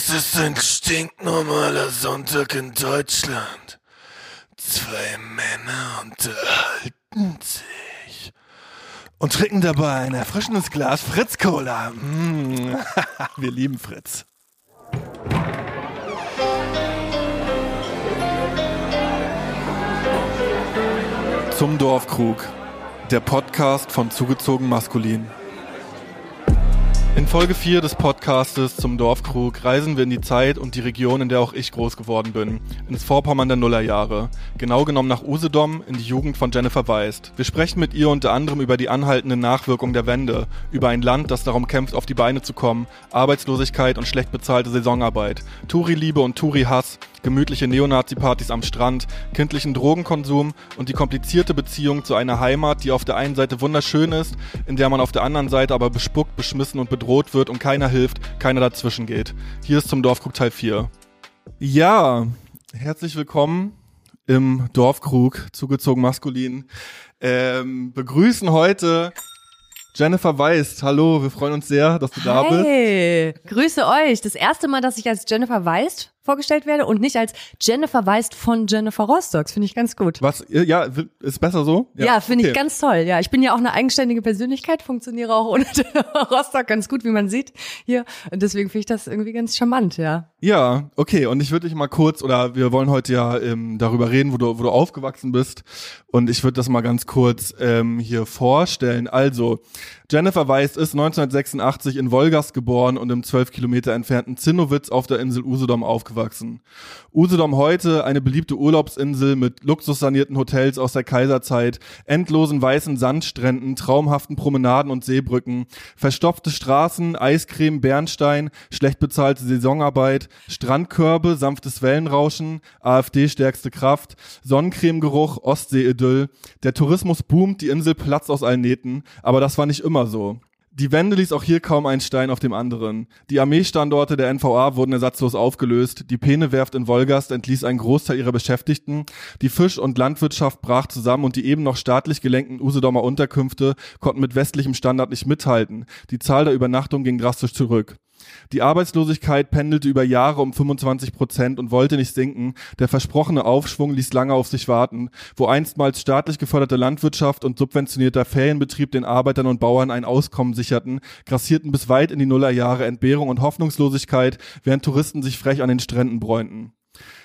Es ist ein stinknormaler Sonntag in Deutschland. Zwei Männer unterhalten sich und trinken dabei ein erfrischendes Glas Fritz Cola. Mm. Wir lieben Fritz. Zum Dorfkrug. Der Podcast von Zugezogen Maskulin. In Folge 4 des Podcastes zum Dorfkrug reisen wir in die Zeit und die Region, in der auch ich groß geworden bin, ins Vorpommern der Nullerjahre. Genau genommen nach Usedom in die Jugend von Jennifer Weist. Wir sprechen mit ihr unter anderem über die anhaltenden Nachwirkungen der Wende, über ein Land, das darum kämpft, auf die Beine zu kommen, Arbeitslosigkeit und schlecht bezahlte Saisonarbeit, Touri-Liebe und Touri-Hass, gemütliche Neonazi-Partys am Strand, kindlichen Drogenkonsum und die komplizierte Beziehung zu einer Heimat, die auf der einen Seite wunderschön ist, in der man auf der anderen Seite aber bespuckt, beschmissen und bedroht wird und keiner hilft, keiner dazwischen geht. Hier ist zum Dorfkrug Teil 4. Ja, herzlich willkommen im Dorfkrug, zugezogen maskulin. Ähm, begrüßen heute Jennifer Weist, hallo, wir freuen uns sehr, dass du da bist. Hey, grüße euch. Das erste Mal, dass ich als Jennifer Weist vorgestellt werde und nicht als Jennifer Weist von Jennifer Rostocks. Finde ich ganz gut. Was, ja, ist besser so? Ja, ja finde okay. ich ganz toll. Ja, ich bin ja auch eine eigenständige Persönlichkeit, funktioniere auch ohne Jennifer Rostock ganz gut, wie man sieht hier. Und deswegen finde ich das irgendwie ganz charmant, ja. Ja, okay. Und ich würde dich mal kurz, oder wir wollen heute ja ähm, darüber reden, wo du, wo du aufgewachsen bist. Und ich würde das mal ganz kurz ähm, hier vorstellen. Also, Jennifer Weist ist 1986 in Wolgast geboren und im 12 Kilometer entfernten Zinnowitz auf der Insel Usedom aufgewachsen aufgewachsen. Usedom heute eine beliebte Urlaubsinsel mit luxussanierten Hotels aus der Kaiserzeit, endlosen weißen Sandstränden, traumhaften Promenaden und Seebrücken, verstopfte Straßen, Eiscreme, Bernstein, schlecht bezahlte Saisonarbeit, Strandkörbe, sanftes Wellenrauschen, AfD stärkste Kraft, Sonnencremegeruch, Ostsee-Idyll. Der Tourismus boomt, die Insel platzt aus allen Nähten, aber das war nicht immer so. Die Wende ließ auch hier kaum einen Stein auf dem anderen. Die Armeestandorte der NVA wurden ersatzlos aufgelöst, die Penewerft in Wolgast entließ einen Großteil ihrer Beschäftigten, die Fisch- und Landwirtschaft brach zusammen und die eben noch staatlich gelenkten Usedomer Unterkünfte konnten mit westlichem Standard nicht mithalten. Die Zahl der Übernachtungen ging drastisch zurück. Die Arbeitslosigkeit pendelte über Jahre um 25 Prozent und wollte nicht sinken. Der versprochene Aufschwung ließ lange auf sich warten. Wo einstmals staatlich geförderte Landwirtschaft und subventionierter Ferienbetrieb den Arbeitern und Bauern ein Auskommen sicherten, grassierten bis weit in die Nullerjahre Entbehrung und Hoffnungslosigkeit, während Touristen sich frech an den Stränden bräunten.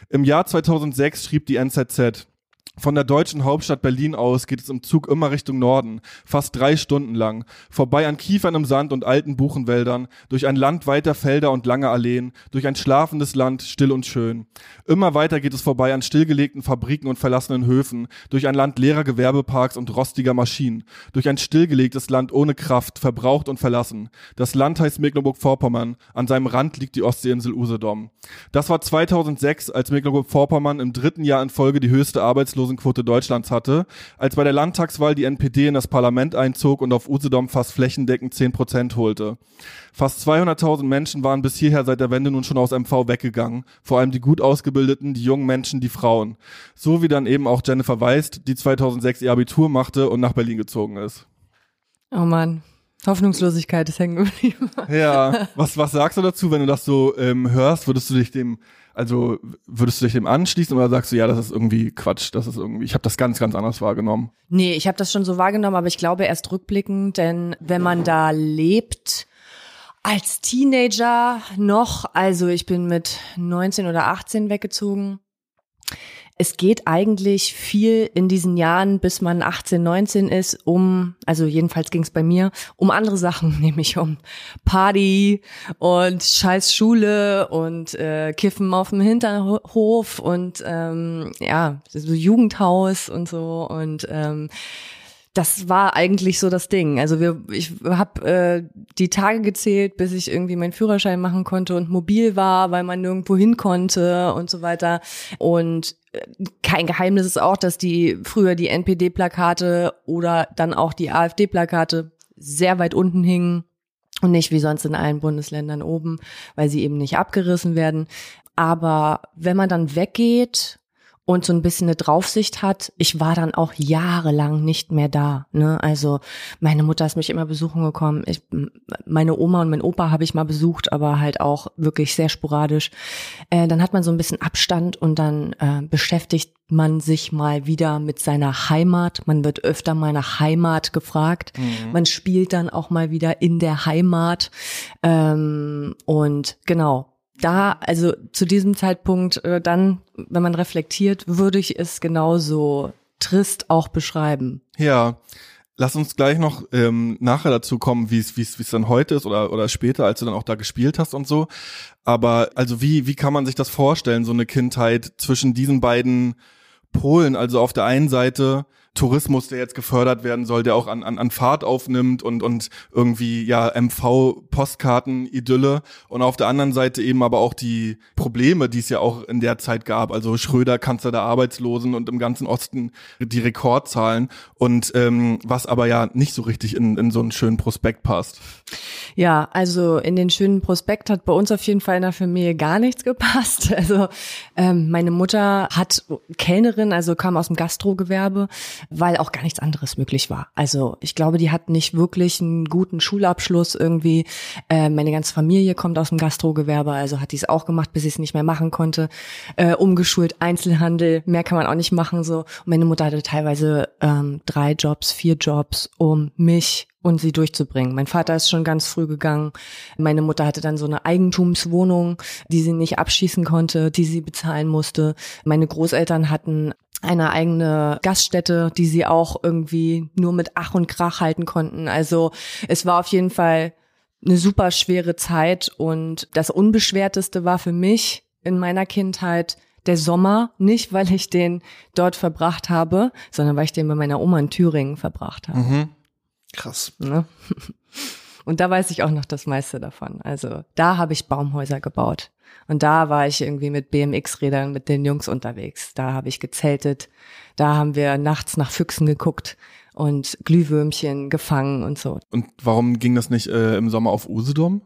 Im Jahr 2006 schrieb die NZZ, von der deutschen Hauptstadt Berlin aus geht es im Zug immer Richtung Norden, fast drei Stunden lang, vorbei an Kiefern im Sand und alten Buchenwäldern, durch ein Land weiter Felder und lange Alleen, durch ein schlafendes Land, still und schön. Immer weiter geht es vorbei an stillgelegten Fabriken und verlassenen Höfen, durch ein Land leerer Gewerbeparks und rostiger Maschinen, durch ein stillgelegtes Land ohne Kraft, verbraucht und verlassen. Das Land heißt Mecklenburg-Vorpommern, an seinem Rand liegt die Ostseeinsel Usedom. Das war 2006, als Mecklenburg-Vorpommern im dritten Jahr in Folge die höchste Arbeitslosigkeit Arbeitslosenquote Deutschlands hatte, als bei der Landtagswahl die NPD in das Parlament einzog und auf Usedom fast flächendeckend 10 Prozent holte. Fast 200.000 Menschen waren bis hierher seit der Wende nun schon aus MV weggegangen, vor allem die gut ausgebildeten, die jungen Menschen, die Frauen. So wie dann eben auch Jennifer Weist, die 2006 ihr Abitur machte und nach Berlin gezogen ist. Oh Mann. Hoffnungslosigkeit ist hängen geblieben. Ja, was, was sagst du dazu, wenn du das so ähm, hörst? Würdest du dich dem also würdest du dich dem anschließen oder sagst du, ja, das ist irgendwie Quatsch, das ist irgendwie, ich habe das ganz, ganz anders wahrgenommen? Nee, ich habe das schon so wahrgenommen, aber ich glaube erst rückblickend, denn wenn man da lebt, als Teenager noch, also ich bin mit 19 oder 18 weggezogen, es geht eigentlich viel in diesen Jahren, bis man 18, 19 ist, um, also jedenfalls ging es bei mir, um andere Sachen, nämlich um Party und scheiß Schule und äh, Kiffen auf dem Hinterhof und ähm, ja, so Jugendhaus und so und ähm, das war eigentlich so das Ding. Also wir, ich habe äh, die Tage gezählt, bis ich irgendwie meinen Führerschein machen konnte und mobil war, weil man nirgendwo hin konnte und so weiter. Und kein Geheimnis ist auch, dass die früher die NPD-Plakate oder dann auch die AfD-Plakate sehr weit unten hingen und nicht wie sonst in allen Bundesländern oben, weil sie eben nicht abgerissen werden. Aber wenn man dann weggeht und so ein bisschen eine Draufsicht hat. Ich war dann auch jahrelang nicht mehr da. Ne? Also meine Mutter ist mich immer besuchen gekommen. Ich, meine Oma und mein Opa habe ich mal besucht, aber halt auch wirklich sehr sporadisch. Äh, dann hat man so ein bisschen Abstand und dann äh, beschäftigt man sich mal wieder mit seiner Heimat. Man wird öfter mal nach Heimat gefragt. Mhm. Man spielt dann auch mal wieder in der Heimat. Ähm, und genau, da, also zu diesem Zeitpunkt, äh, dann, wenn man reflektiert, würde ich es genauso trist auch beschreiben. Ja. Lass uns gleich noch ähm, nachher dazu kommen, wie es wie es wie es dann heute ist oder oder später, als du dann auch da gespielt hast und so. Aber also wie wie kann man sich das vorstellen, so eine Kindheit zwischen diesen beiden Polen? Also auf der einen Seite Tourismus, der jetzt gefördert werden soll, der auch an, an, an Fahrt aufnimmt und, und irgendwie ja MV-Postkarten-Idylle und auf der anderen Seite eben aber auch die Probleme, die es ja auch in der Zeit gab. Also Schröder, Kanzler der Arbeitslosen und im ganzen Osten die Rekordzahlen und ähm, was aber ja nicht so richtig in, in so einen schönen Prospekt passt. Ja, also in den schönen Prospekt hat bei uns auf jeden Fall in der Familie gar nichts gepasst. Also ähm, meine Mutter hat Kellnerin, also kam aus dem Gastrogewerbe, weil auch gar nichts anderes möglich war. Also ich glaube, die hat nicht wirklich einen guten Schulabschluss irgendwie. Äh, meine ganze Familie kommt aus dem Gastrogewerbe, also hat die es auch gemacht, bis sie es nicht mehr machen konnte. Äh, umgeschult, Einzelhandel, mehr kann man auch nicht machen so. Und meine Mutter hatte teilweise ähm, drei Jobs, vier Jobs, um mich und sie durchzubringen. Mein Vater ist schon ganz früh gegangen. Meine Mutter hatte dann so eine Eigentumswohnung, die sie nicht abschießen konnte, die sie bezahlen musste. Meine Großeltern hatten eine eigene Gaststätte, die sie auch irgendwie nur mit Ach und Krach halten konnten. Also es war auf jeden Fall eine super schwere Zeit und das Unbeschwerteste war für mich in meiner Kindheit der Sommer, nicht weil ich den dort verbracht habe, sondern weil ich den bei meiner Oma in Thüringen verbracht habe. Mhm. Krass. Ne? Und da weiß ich auch noch das meiste davon. Also da habe ich Baumhäuser gebaut. Und da war ich irgendwie mit BMX-Rädern mit den Jungs unterwegs. Da habe ich gezeltet. Da haben wir nachts nach Füchsen geguckt und Glühwürmchen gefangen und so. Und warum ging das nicht äh, im Sommer auf Usedom?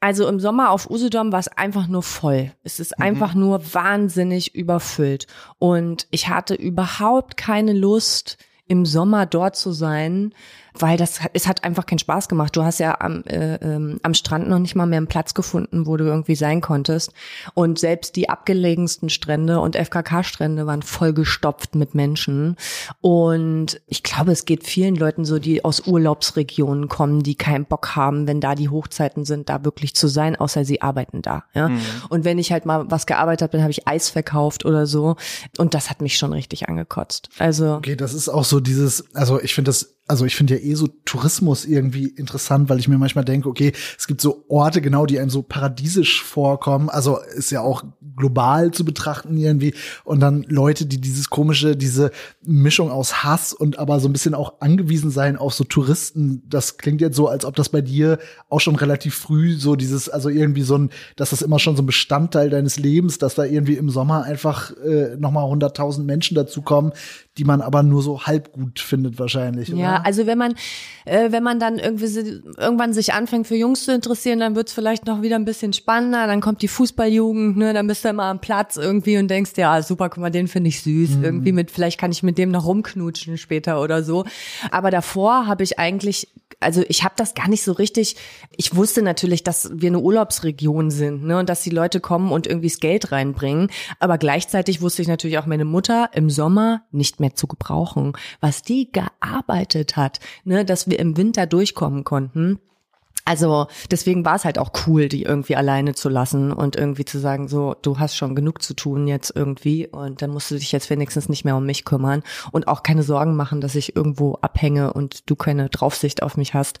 Also im Sommer auf Usedom war es einfach nur voll. Es ist mhm. einfach nur wahnsinnig überfüllt. Und ich hatte überhaupt keine Lust, im Sommer dort zu sein, weil das es hat einfach keinen Spaß gemacht. Du hast ja am, äh, ähm, am Strand noch nicht mal mehr einen Platz gefunden, wo du irgendwie sein konntest. Und selbst die abgelegensten Strände und FKK-Strände waren vollgestopft mit Menschen. Und ich glaube, es geht vielen Leuten so, die aus Urlaubsregionen kommen, die keinen Bock haben, wenn da die Hochzeiten sind, da wirklich zu sein, außer sie arbeiten da. Ja? Mhm. Und wenn ich halt mal was gearbeitet bin, habe ich Eis verkauft oder so. Und das hat mich schon richtig angekotzt. Also okay, das ist auch so dieses, also ich finde das also ich finde ja eh so Tourismus irgendwie interessant, weil ich mir manchmal denke, okay, es gibt so Orte genau, die einem so paradiesisch vorkommen. Also ist ja auch global zu betrachten irgendwie. Und dann Leute, die dieses komische, diese Mischung aus Hass und aber so ein bisschen auch angewiesen sein auf so Touristen. Das klingt jetzt so, als ob das bei dir auch schon relativ früh so dieses, also irgendwie so ein, dass das immer schon so ein Bestandteil deines Lebens, dass da irgendwie im Sommer einfach äh, nochmal hunderttausend Menschen dazukommen, die man aber nur so halb gut findet wahrscheinlich. Ja, oder? also wenn man äh, wenn man dann irgendwie irgendwann sich anfängt für Jungs zu interessieren, dann wird's vielleicht noch wieder ein bisschen spannender. Dann kommt die Fußballjugend, ne, dann bist du immer am Platz irgendwie und denkst, ja super, guck mal, den finde ich süß. Mhm. Irgendwie mit, vielleicht kann ich mit dem noch rumknutschen später oder so. Aber davor habe ich eigentlich also ich habe das gar nicht so richtig. Ich wusste natürlich, dass wir eine Urlaubsregion sind, ne, und dass die Leute kommen und irgendwie das Geld reinbringen. Aber gleichzeitig wusste ich natürlich auch meine Mutter im Sommer nicht mehr zu gebrauchen, was die gearbeitet hat, ne, dass wir im Winter durchkommen konnten. Also deswegen war es halt auch cool, die irgendwie alleine zu lassen und irgendwie zu sagen, so, du hast schon genug zu tun jetzt irgendwie und dann musst du dich jetzt wenigstens nicht mehr um mich kümmern und auch keine Sorgen machen, dass ich irgendwo abhänge und du keine Draufsicht auf mich hast.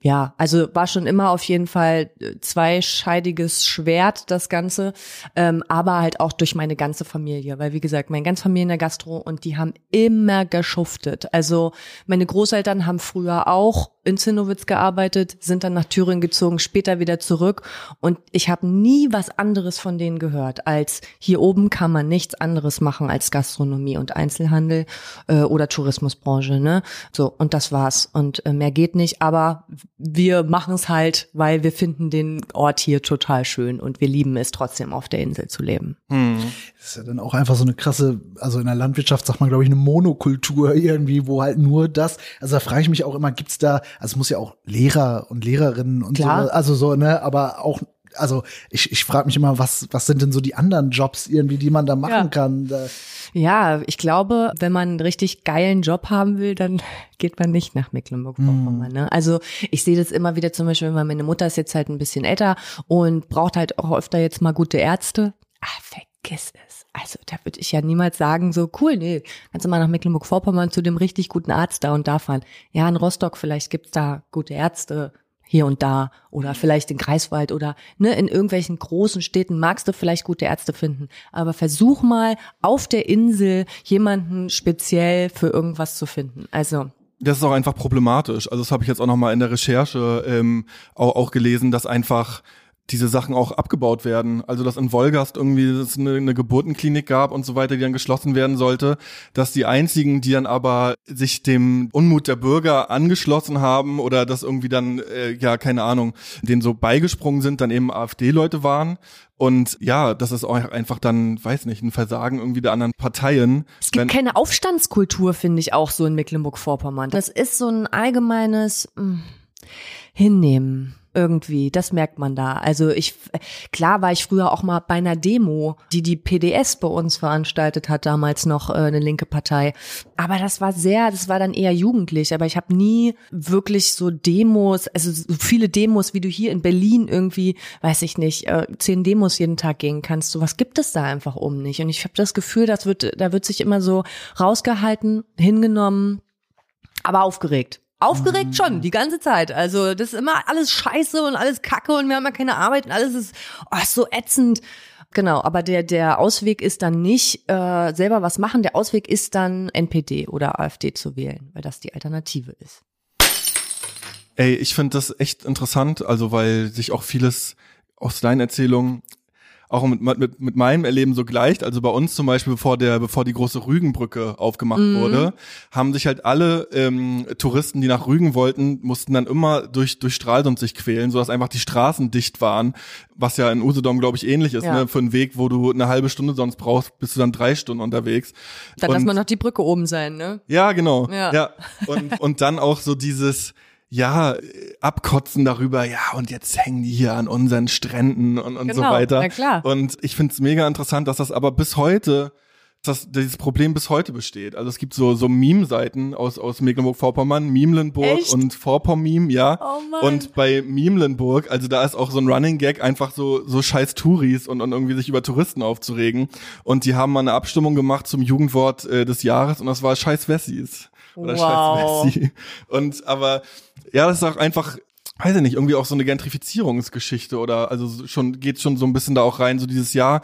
Ja, also war schon immer auf jeden Fall zweischeidiges Schwert, das Ganze, ähm, aber halt auch durch meine ganze Familie, weil wie gesagt, meine ganze Familie in der Gastro und die haben immer geschuftet. Also meine Großeltern haben früher auch in Zinnowitz gearbeitet, sind dann nach Thüringen gezogen, später wieder zurück und ich habe nie was anderes von denen gehört, als hier oben kann man nichts anderes machen als Gastronomie und Einzelhandel äh, oder Tourismusbranche, ne? So und das war's und äh, mehr geht nicht, aber wir machen es halt, weil wir finden den Ort hier total schön und wir lieben es trotzdem auf der Insel zu leben. Hm. Das ist ja dann auch einfach so eine krasse, also in der Landwirtschaft sagt man glaube ich eine Monokultur irgendwie, wo halt nur das, also da frage ich mich auch immer, gibt's da also es muss ja auch Lehrer und Lehrerinnen und Klar. so, also so, ne, aber auch also ich, ich frage mich immer, was, was sind denn so die anderen Jobs irgendwie, die man da machen Ja. kann? Ja, ich glaube, wenn man einen richtig geilen Job haben will, dann geht man nicht nach Mecklenburg-Vorpommern. Ne? Also ich sehe das immer wieder zum Beispiel, weil meine Mutter ist jetzt halt ein bisschen älter und braucht halt auch öfter jetzt mal gute Ärzte. Ah, vergiss es. Also da würde ich ja niemals sagen, so cool, nee, kannst du mal nach Mecklenburg-Vorpommern zu dem richtig guten Arzt da und da fahren. Ja, in Rostock vielleicht gibt's da gute Ärzte hier und da oder vielleicht in Greifswald oder ne, in irgendwelchen großen Städten magst du vielleicht gute Ärzte finden, aber versuch mal auf der Insel jemanden speziell für irgendwas zu finden. Also Das ist auch einfach problematisch. Also das habe ich jetzt auch noch mal in der Recherche ähm, auch, auch gelesen, dass einfach diese Sachen auch abgebaut werden. Also dass in Wolgast irgendwie es eine, eine Geburtenklinik gab und so weiter, die dann geschlossen werden sollte, dass die einzigen, die dann aber sich dem Unmut der Bürger angeschlossen haben oder das irgendwie dann, äh, ja, keine Ahnung, denen so beigesprungen sind, dann eben AfD-Leute waren. Und ja, das ist auch einfach dann, weiß nicht, ein Versagen irgendwie der anderen Parteien. es gibt keine Aufstandskultur, finde ich auch so in Mecklenburg-Vorpommern. Das ist so ein allgemeines mh, Hinnehmen. Irgendwie, das merkt man da. Also ich, klar war ich früher auch mal bei einer Demo, die die PDS bei uns veranstaltet hat, damals noch äh, eine linke Partei. Aber das war sehr, das war dann eher jugendlich. Aber ich habe nie wirklich so Demos, also so viele Demos, wie du hier in Berlin irgendwie, weiß ich nicht, äh, zehn Demos jeden Tag gehen kannst. So was gibt es da einfach um nicht. Und ich habe das Gefühl, das wird, da wird sich immer so rausgehalten, hingenommen, aber aufgeregt. Aufgeregt schon, die ganze Zeit. Also das ist immer alles scheiße und alles kacke und wir haben ja keine Arbeit und alles ist, oh, so ätzend. Genau, aber der, der Ausweg ist dann nicht äh, selber was machen, der Ausweg ist dann NPD oder AfD zu wählen, weil das die Alternative ist. Ey, ich finde das echt interessant, also weil sich auch vieles aus deinen Erzählungen auch mit, mit, mit meinem Erleben so gleicht. Also bei uns zum Beispiel, bevor der, bevor die große Rügenbrücke aufgemacht wurde, haben sich halt alle ähm, Touristen, die nach Rügen wollten, mussten dann immer durch, durch Stralsund sich quälen, sodass einfach die Straßen dicht waren, was ja in Usedom, glaube ich, ähnlich ist, Ja. ne? Für einen Weg, wo du eine halbe Stunde sonst brauchst, bist du dann drei Stunden unterwegs. Dann Und- lass mal noch die Brücke oben sein, ne? ja, genau. Ja. Ja. Und, und dann auch so dieses, ja, abkotzen darüber, ja, und jetzt hängen die hier an unseren Stränden und, und so Genau, weiter. na klar. Und ich finde es mega interessant, dass das aber bis heute, dass dieses Problem bis heute besteht. Also es gibt so, so Meme-Seiten aus, aus Mecklenburg-Vorpommern, Miemlenburg Echt? und Vorpommim, ja. Oh Mann. Und bei Miemlenburg, also da ist auch so ein Running Gag, einfach so, so scheiß Touris und, und irgendwie sich über Touristen aufzuregen. Und die haben mal eine Abstimmung gemacht zum Jugendwort äh, des Jahres und das war scheiß Wessis. Oder Wow. scheiß Wessi. Und aber, ja, das ist auch einfach, weiß ich nicht, irgendwie auch so eine Gentrifizierungsgeschichte oder also so- schon, geht schon so ein bisschen da auch rein, so dieses Jahr,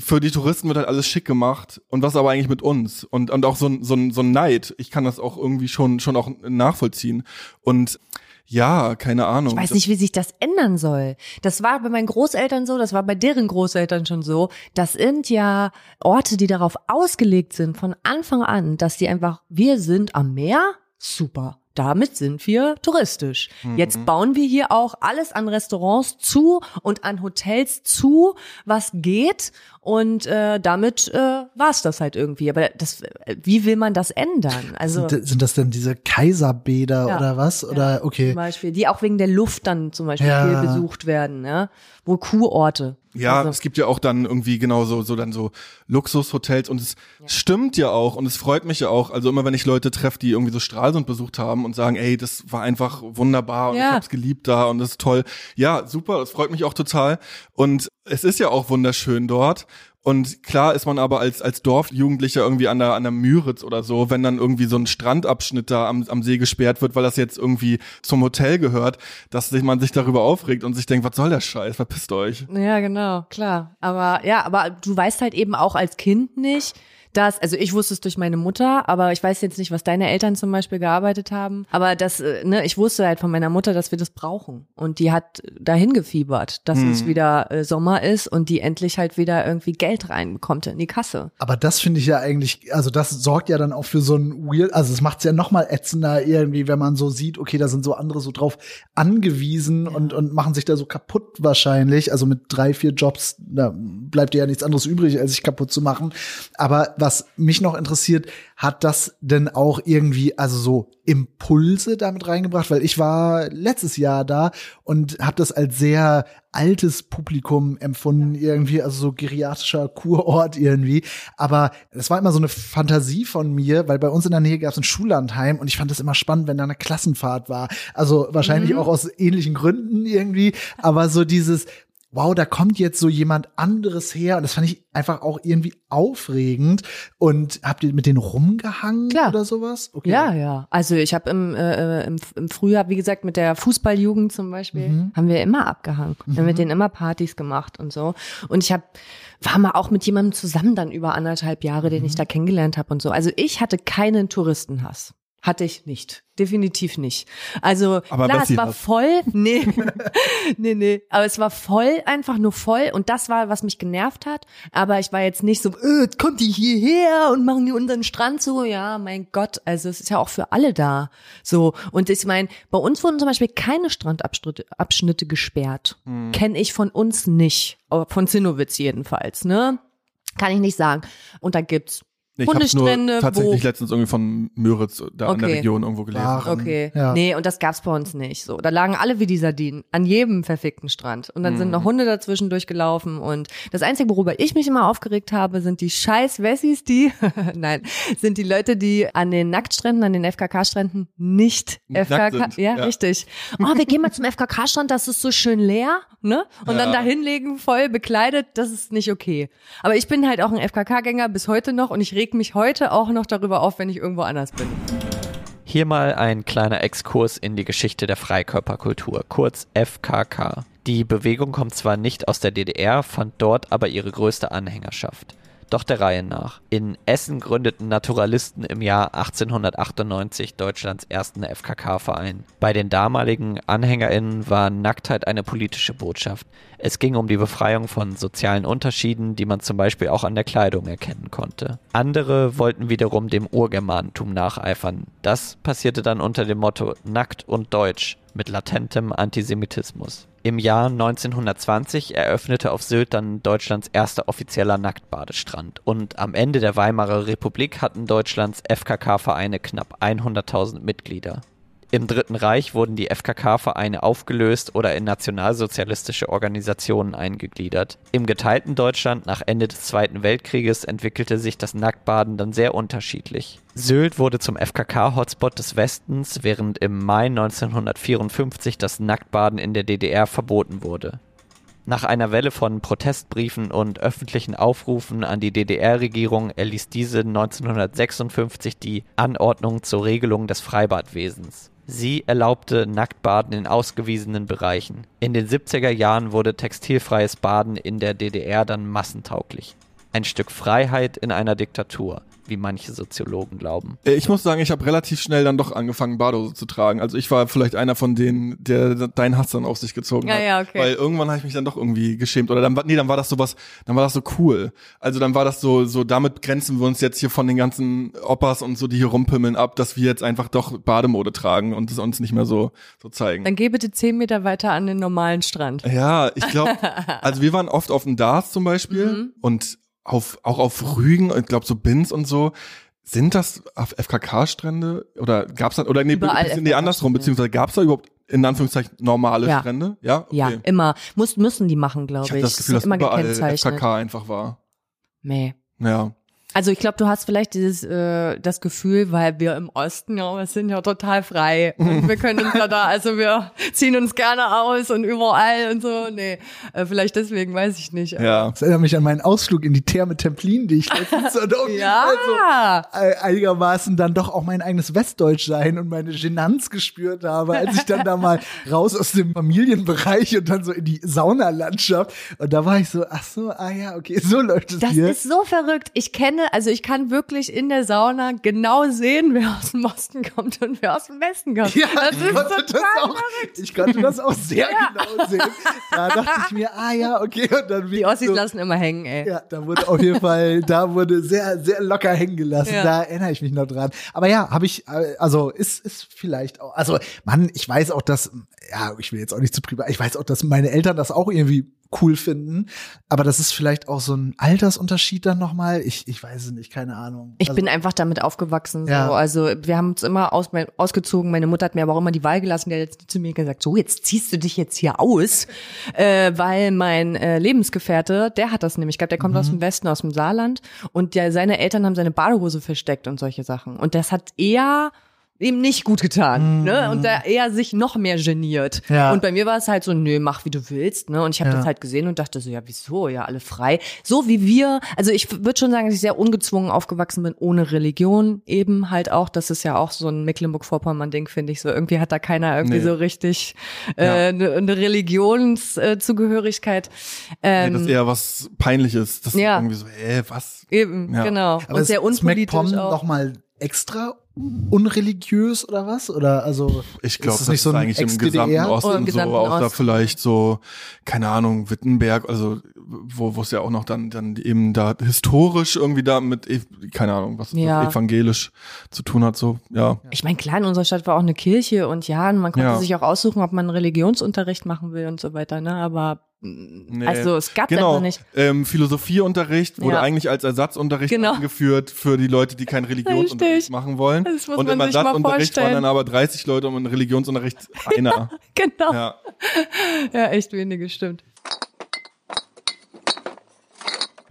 für die Touristen wird halt alles schick gemacht und was aber eigentlich mit uns und und auch so ein so ein so ein Neid. Ich kann das auch irgendwie schon schon auch nachvollziehen und ja, keine Ahnung. Ich weiß nicht, wie sich das ändern soll. Das war bei meinen Großeltern so, das war bei deren Großeltern schon so. Das sind ja Orte, die darauf ausgelegt sind von Anfang an, dass die einfach, wir sind am Meer, super. Damit sind wir touristisch. Mhm. Jetzt bauen wir hier auch alles an Restaurants zu und an Hotels zu, was geht. Und äh, damit äh, war es das halt irgendwie. Aber das, wie will man das ändern? Also sind, sind das denn diese Kaiserbäder Ja. oder was? Oder okay. zum Beispiel, die auch wegen der Luft dann zum Beispiel Ja. viel besucht werden, ja. Wo Kurorte. Ja, Also, es gibt ja auch dann irgendwie genau so, so dann so Luxushotels und es stimmt ja auch und es freut mich ja auch. Also immer wenn ich Leute treffe, die irgendwie so Stralsund besucht haben und sagen, ey, das war einfach wunderbar und Ja. ich hab's geliebt da und das ist toll. Ja, super, das freut mich auch total. Und es ist ja auch wunderschön dort. Und klar ist man aber als, als Dorfjugendlicher irgendwie an der, an der Müritz oder so, wenn dann irgendwie so ein Strandabschnitt da am, am See gesperrt wird, weil das jetzt irgendwie zum Hotel gehört, dass sich man sich darüber aufregt und sich denkt, was soll der Scheiß, verpisst euch. ja, genau, klar. Aber ja, aber du weißt halt eben auch als Kind nicht, Das, also ich wusste es durch meine Mutter, aber ich weiß jetzt nicht, was deine Eltern zum Beispiel gearbeitet haben. Aber das, äh, ne, ich wusste halt von meiner Mutter, dass wir das brauchen. Und die hat dahin gefiebert, dass es wieder äh, Sommer ist und die endlich halt wieder irgendwie Geld reinbekommt in die Kasse. Aber das finde ich ja eigentlich, also das sorgt ja dann auch für so ein weird, also es macht es ja noch mal ätzender irgendwie, wenn man so sieht, okay, da sind so andere so drauf angewiesen und, und machen sich da so kaputt wahrscheinlich. Also mit drei, vier Jobs, da bleibt dir ja nichts anderes übrig, als sich kaputt zu machen. Aber was mich noch interessiert, hat das denn auch irgendwie, also so Impulse damit reingebracht? Weil ich war letztes Jahr da und habe das als sehr altes Publikum empfunden, irgendwie, also so geriatrischer Kurort irgendwie. Aber das war immer so eine Fantasie von mir, weil bei uns in der Nähe gab es ein Schullandheim und ich fand das immer spannend, wenn da eine Klassenfahrt war. Also wahrscheinlich Mhm. auch aus ähnlichen Gründen irgendwie, aber so dieses, wow, da kommt jetzt so jemand anderes her und das fand ich einfach auch irgendwie aufregend. Und habt ihr mit denen rumgehangen Klar. oder sowas? Okay. Ja, ja. Also ich habe im, äh, im, im Frühjahr, wie gesagt, mit der Fußballjugend zum Beispiel, haben wir immer abgehangen. Wir haben mit denen immer Partys gemacht und so. Und ich habe war mal auch mit jemandem zusammen dann über anderthalb Jahre, den ich da kennengelernt habe und so. Also ich hatte keinen Touristenhass. Hatte ich nicht. Definitiv nicht. Also Aber klar, es war hat's. voll. Nee. nee, nee. Aber es war voll, einfach nur voll. Und das war, was mich genervt hat. Aber ich war jetzt nicht so, äh, jetzt kommt die hierher und machen die unseren Strand so. Ja, mein Gott. Also es ist ja auch für alle da. So. Und ich meine, bei uns wurden zum Beispiel keine Strandabschnitte Abschnitte gesperrt. Hm. Kenne ich von uns nicht. Aber von Zinnowitz jedenfalls, ne? Kann ich nicht sagen. Und da gibt's Ich habe nur Hundestrände, tatsächlich wo letztens irgendwie von Müritz da in der Okay. Region irgendwo gelesen. Waren. Okay. Ja. Nee, und das gab's bei uns nicht. So, da lagen alle wie die Sardinen an jedem verfickten Strand. Und dann sind noch Hunde dazwischen durchgelaufen. Und das Einzige, worüber ich mich immer aufgeregt habe, sind die scheiß Wessis, die, nein, sind die Leute, die an den Nacktstränden, an den FKK-Stränden nicht Nackt FKK, sind, ja, ja. richtig. Oh, wir gehen mal zum FKK-Strand, das ist so schön leer, ne? Und dann Ja. da hinlegen, voll bekleidet, das ist nicht okay. Aber ich bin halt auch ein FKK-Gänger bis heute noch und ich reg mich heute auch noch darüber auf, wenn ich irgendwo anders bin. Hier mal ein kleiner Exkurs in die Geschichte der Freikörperkultur, kurz FKK. Die Bewegung kommt zwar nicht aus der DDR, fand dort aber ihre größte Anhängerschaft. Doch der Reihe nach. In Essen gründeten Naturalisten im Jahr 1898 Deutschlands ersten FKK-Verein. Bei den damaligen AnhängerInnen war Nacktheit eine politische Botschaft. Es ging um die Befreiung von sozialen Unterschieden, die man zum Beispiel auch an der Kleidung erkennen konnte. Andere wollten wiederum dem Urgermanentum nacheifern. Das passierte dann unter dem Motto Nackt und Deutsch mit latentem Antisemitismus. Im Jahr 1920 eröffnete auf Sylt dann Deutschlands erster offizieller Nacktbadestrand und am Ende der Weimarer Republik hatten Deutschlands FKK-Vereine knapp 100.000 Mitglieder. Im Dritten Reich wurden die FKK-Vereine aufgelöst oder in nationalsozialistische Organisationen eingegliedert. Im geteilten Deutschland nach Ende des Zweiten Weltkrieges entwickelte sich das Nacktbaden dann sehr unterschiedlich. Sylt wurde zum FKK-Hotspot des Westens, während im Mai 1954 das Nacktbaden in der DDR verboten wurde. Nach einer Welle von Protestbriefen und öffentlichen Aufrufen an die DDR-Regierung erließ diese 1956 die Anordnung zur Regelung des Freibadwesens. Sie erlaubte Nacktbaden in ausgewiesenen Bereichen. In den 70er Jahren wurde textilfreies Baden in der DDR dann massentauglich. Ein Stück Freiheit in einer Diktatur, wie manche Soziologen glauben. Äh, Ich muss sagen, ich habe relativ schnell dann doch angefangen, Badehose zu tragen. Also ich war vielleicht einer von denen, der deinen Hass dann auf sich gezogen Ja, hat. ja, okay. Weil irgendwann habe ich mich dann doch irgendwie geschämt. Oder dann war, nee, dann war das sowas, dann war das so cool. Also dann war das so, so damit grenzen wir uns jetzt hier von den ganzen Oppas und so, die hier rumpimmeln ab, dass wir jetzt einfach doch Bademode tragen und es uns nicht mehr so, so zeigen. Dann geh bitte zehn Meter weiter an den normalen Strand. Ja, ich glaube, also wir waren oft auf dem Dars zum Beispiel Mhm. und auf, auch auf Rügen, ich glaube so Bins und so. Sind das FKK-Strände oder gab's da, oder nee, Überall nee andersrum, beziehungsweise gab's da überhaupt in Anführungszeichen normale Ja. Strände? Ja, okay. Ja, immer. Muss, müssen die machen, glaube ich ich. habe das Gefühl, dass immer überall. FKK einfach war. Nee. Ja. Also ich glaube, du hast vielleicht dieses äh, das Gefühl, weil wir im Osten ja, wir sind ja total frei und wir können uns ja da, also wir ziehen uns gerne aus und überall und so. Nee, äh, vielleicht deswegen, weiß ich nicht. Ja. Das erinnert mich an meinen Ausflug in die Therme Templin, die ich letztens so irgendwie Ja. so äh, einigermaßen dann doch auch mein eigenes Westdeutsch sein und meine Genanz gespürt habe, als ich dann da mal raus aus dem Familienbereich und dann so in die Saunalandschaft und da war ich so, ach so, ah ja, okay, so läuft es Das hier. ist so verrückt. Ich kenne also ich kann wirklich in der Sauna genau sehen, wer aus dem Osten kommt und wer aus dem Westen kommt. Ja, das ich ist konnte das auch, ich konnte das auch sehr Ja. genau sehen. Da dachte ich mir, ah ja, okay, und dann Die Ossis so, lassen immer hängen, ey. Ja, da wurde auf jeden Fall, da wurde sehr, sehr locker hängen gelassen. Ja. Da erinnere ich mich noch dran. Aber ja, habe ich, äh, also ist, ist vielleicht auch, also Mann, ich weiß auch, dass, ja, ich will jetzt auch nicht zu privat, ich weiß auch, dass meine Eltern das auch irgendwie cool finden. Aber das ist vielleicht auch so ein Altersunterschied dann nochmal. Ich, ich weiß es nicht, keine Ahnung. Ich also, bin einfach damit aufgewachsen. So. Ja. Also wir haben uns immer aus, ausgezogen. Meine Mutter hat mir aber auch immer die Wahl gelassen. Die hat jetzt zu mir gesagt, so jetzt ziehst du dich jetzt hier aus, äh, weil mein äh, Lebensgefährte, der hat das nämlich. Ich glaube, der kommt Mhm. aus dem Westen, aus dem Saarland. Und der, seine Eltern haben seine Badehose versteckt und solche Sachen. Und das hat eher ihm nicht gut getan, ne? Und da eher sich noch mehr geniert. Mhm. Ja. Und bei mir war es halt so, nö, mach wie du willst, ne? Und ich habe Ja. das halt gesehen und dachte so, ja, wieso? Ja, alle frei. So wie wir, also ich würde schon sagen, dass ich sehr ungezwungen aufgewachsen bin, ohne Religion eben halt auch. Das ist ja auch so ein Mecklenburg-Vorpommern-Ding, finde ich so. Irgendwie hat da keiner irgendwie Nee. so richtig Ja. äh, eine äh, ne Religionszugehörigkeit. Nee, Ähm, das ist eher was Peinliches. Das Ja. ist irgendwie so, äh, was? eben, Ja. genau. aber und sehr unpolitisch MacPom auch. noch mal extra unreligiös oder was? Oder also Ich glaube, ist das das nicht so ist eigentlich im gesamten Osten im so, gesamten außer Osten. vielleicht so, keine Ahnung, Wittenberg, also wo wo es ja auch noch dann dann eben da historisch irgendwie da mit, ev- keine Ahnung, was Ja. evangelisch zu tun hat, so, ja. Ich meine, klar, in unserer Stadt war auch eine Kirche und ja, man konnte Ja. sich auch aussuchen, ob man Religionsunterricht machen will und so weiter, ne? Aber Nee. also es gab Genau, einfach nicht. ähm, Philosophieunterricht wurde Ja. eigentlich als Ersatzunterricht Genau. eingeführt für die Leute, die keinen Religionsunterricht machen wollen. Das muss Und man im Ersatzunterricht waren dann aber 30 Leute und im Religionsunterricht einer. Genau. Ja. ja. echt wenige, stimmt.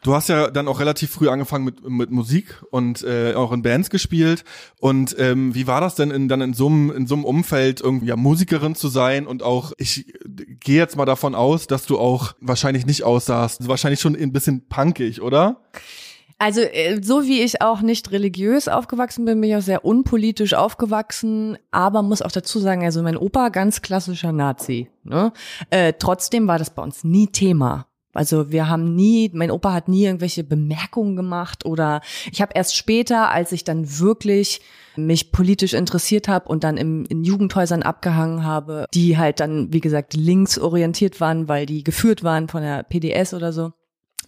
Du hast ja dann auch relativ früh angefangen mit, mit Musik und äh, auch in Bands gespielt. Und ähm, wie war das denn in, dann in so einem in so einem Umfeld irgendwie ja, Musikerin zu sein und auch ich gehe jetzt mal davon aus, dass du auch wahrscheinlich nicht aussahst, wahrscheinlich schon ein bisschen punkig, oder? Also äh, so wie ich auch nicht religiös aufgewachsen bin, bin ich auch sehr unpolitisch aufgewachsen, aber muss auch dazu sagen, also mein Opa ganz klassischer Nazi. Ne? Äh, trotzdem war das bei uns nie Thema. Also wir haben nie, mein Opa hat nie irgendwelche Bemerkungen gemacht oder ich habe erst später, als ich dann wirklich mich politisch interessiert habe und dann im, in Jugendhäusern abgehangen habe, die halt dann, wie gesagt, links orientiert waren, weil die geführt waren von der PDS oder so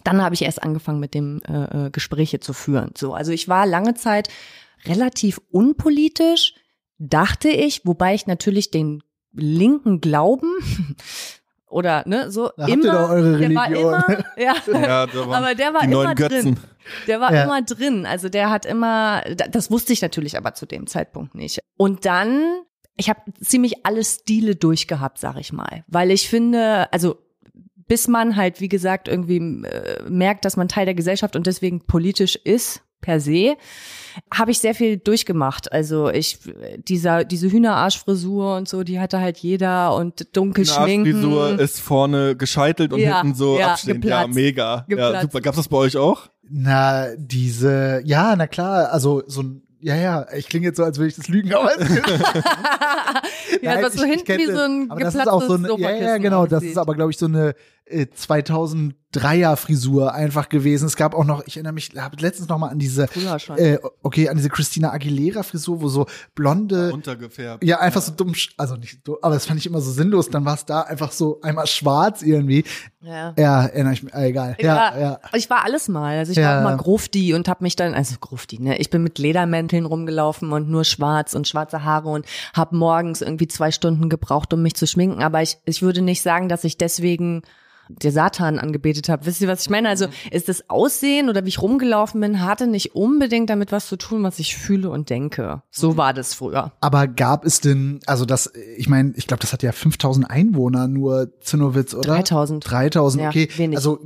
dann habe ich erst angefangen mit dem äh, äh, Gespräche zu führen. So, also ich war lange Zeit relativ unpolitisch, dachte ich, wobei ich natürlich den linken Glauben oder ne so Da habt ihr immer, doch eure der war Religion. immer, ja, Ja, da waren aber der war die immer neuen drin. Der war Ja. immer drin. Also der hat immer, da- das wusste ich natürlich aber zu dem Zeitpunkt nicht. Und dann, ich habe ziemlich alle Stile durchgehabt, sag ich mal, weil ich finde, also bis man halt, wie gesagt, irgendwie äh, merkt, dass man Teil der Gesellschaft und deswegen politisch ist per se, habe ich sehr viel durchgemacht. Also ich dieser diese Hühnerarschfrisur und so, die hatte halt jeder und dunkel schminken. Arschfrisur ist vorne gescheitelt und Ja, hinten so ja, abstehend. Ja, geplatzt. mega. Ja, Geplatzt. super. Gab's das bei euch auch? Na, diese, ja, na klar, also so ein, ja, ja, ich klinge jetzt so, als würde ich das lügen, aber ja, Nein, was so hinten wie das. so ein aber das ist auch so geplatztes eine, ja, ja, genau, das ist aber, glaube ich, so eine 2003er Frisur einfach gewesen. Es gab auch noch, ich erinnere mich, habe letztens noch mal an diese, äh, okay, an diese Christina Aguilera Frisur, wo so blonde, Untergefärbt. ja, einfach so dumm, also nicht so, aber das fand ich immer so sinnlos. Dann war es da einfach so einmal schwarz irgendwie. ja. Ja, erinnere ich mich, äh, egal. Ja, Ja, ja. Ich war alles mal. Also ich Ja. war auch mal Grufti und habe mich dann, also Grufti, ne? Ich bin mit Ledermänteln rumgelaufen und nur schwarz und schwarze Haare und habe morgens irgendwie zwei Stunden gebraucht, um mich zu schminken. Aber ich, ich würde nicht sagen, dass ich deswegen der Satan angebetet habe. Wisst ihr, was ich meine? Also ist das Aussehen oder wie ich rumgelaufen bin, hatte nicht unbedingt damit was zu tun, was ich fühle und denke. So war das früher. Aber gab es denn, also das, ich meine, ich glaube, das hat ja 5000 Einwohner nur Zinnowitz, oder? 3000. 3000, Ja, okay. wenig. Also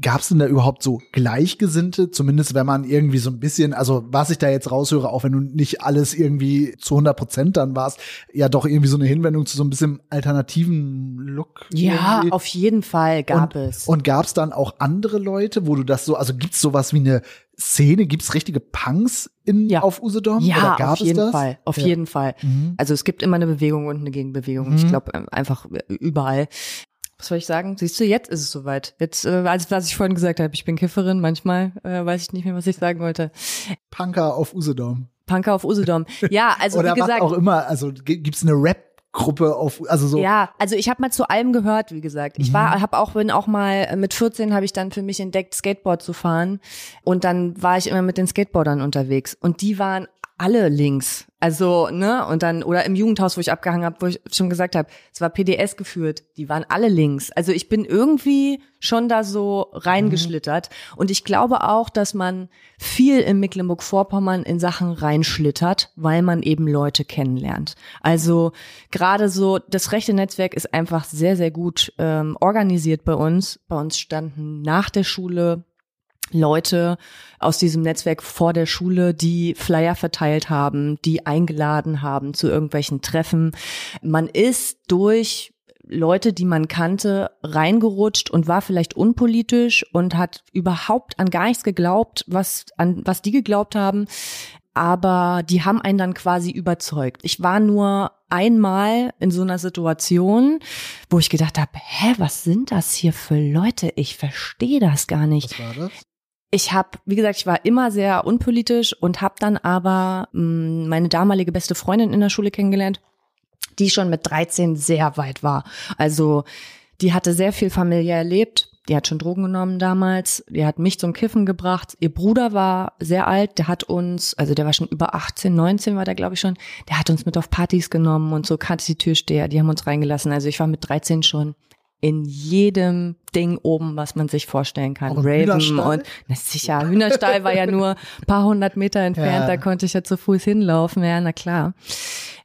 gab es denn da überhaupt so Gleichgesinnte, zumindest wenn man irgendwie so ein bisschen, also was ich da jetzt raushöre, auch wenn du nicht alles irgendwie zu 100 Prozent dann warst, ja doch irgendwie so eine Hinwendung zu so ein bisschen alternativen Look. Ja, irgendwie. auf jeden Fall gab und, es. Und gab es dann auch andere Leute, wo du das so, also gibt's sowas wie eine Szene, gibt's richtige Punks in Ja. auf Usedom? Ja, auf jeden es? Fall, auf Ja. jeden Fall. Mhm. Also es gibt immer eine Bewegung und eine Gegenbewegung. Ich glaube einfach überall. Was soll ich sagen? Siehst du, jetzt ist es soweit. Jetzt, äh, als was ich vorhin gesagt habe, ich bin Kifferin, manchmal äh, weiß ich nicht mehr, was ich sagen wollte. Punker auf Usedom. Punker auf Usedom. Ja, also Oder wie gesagt. auch immer. Also g- gibt's eine Rap-Gruppe auf, also so. Ja, also ich habe mal zu allem gehört, wie gesagt. Ich Mhm. war, habe auch, bin auch mal äh, mit 14 habe ich dann für mich entdeckt, Skateboard zu fahren und dann war ich immer mit den Skateboardern unterwegs und die waren alle links. Also, ne, und dann, oder im Jugendhaus, wo ich abgehangen habe, wo ich schon gesagt habe, es war PDS geführt, die waren alle links. Also ich bin irgendwie schon da so reingeschlittert. Und ich glaube auch, dass man viel in Mecklenburg-Vorpommern in Sachen reinschlittert, weil man eben Leute kennenlernt. Also gerade so, das rechte Netzwerk ist einfach sehr, sehr gut ähm, organisiert bei uns. Bei uns standen nach der Schule Leute aus diesem Netzwerk vor der Schule, die Flyer verteilt haben, die eingeladen haben zu irgendwelchen Treffen. Man ist durch Leute, die man kannte, reingerutscht und war vielleicht unpolitisch und hat überhaupt an gar nichts geglaubt, was an was die geglaubt haben. Aber die haben einen dann quasi überzeugt. Ich war nur einmal in so einer Situation, wo ich gedacht habe, hä, was sind das hier für Leute? Ich verstehe das gar nicht Was war das? Ich habe, wie gesagt, ich war immer sehr unpolitisch und habe dann aber mh, meine damalige beste Freundin in der Schule kennengelernt, die schon mit 13 sehr weit war. Also die hatte sehr viel familiär erlebt. Die hat schon Drogen genommen damals. Die hat mich zum Kiffen gebracht. Ihr Bruder war sehr alt. Der hat uns, also der war schon über 18, 19 war der, glaube ich schon. Der hat uns mit auf Partys genommen und so kannte die Türsteher. Die haben uns reingelassen. Also ich war mit 13 schon in jedem Ding oben, was man sich vorstellen kann. Auch Raven und na sicher, Hühnerstall war ja nur ein paar hundert Meter entfernt, Ja. da konnte ich ja zu Fuß hinlaufen, ja, na klar.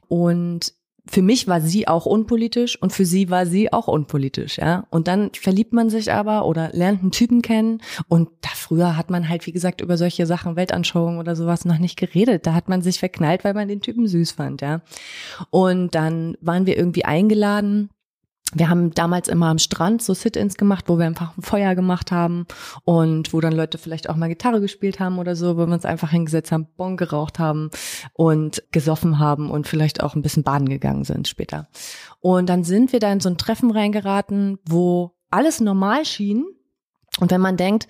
Und für mich war sie auch unpolitisch und für sie war sie auch unpolitisch, ja. Und dann verliebt man sich aber oder lernt einen Typen kennen und da früher hat man halt, wie gesagt, über solche Sachen, Weltanschauungen oder sowas noch nicht geredet. Da hat man sich verknallt, weil man den Typen süß fand, ja. Und dann waren wir irgendwie eingeladen wir haben damals immer am Strand so Sit-ins gemacht, wo wir einfach ein Feuer gemacht haben und wo dann Leute vielleicht auch mal Gitarre gespielt haben oder so, wo wir uns einfach hingesetzt haben, Bon geraucht haben und gesoffen haben und vielleicht auch ein bisschen baden gegangen sind später. Und dann sind wir da in so ein Treffen reingeraten, wo alles normal schien. Und wenn man denkt,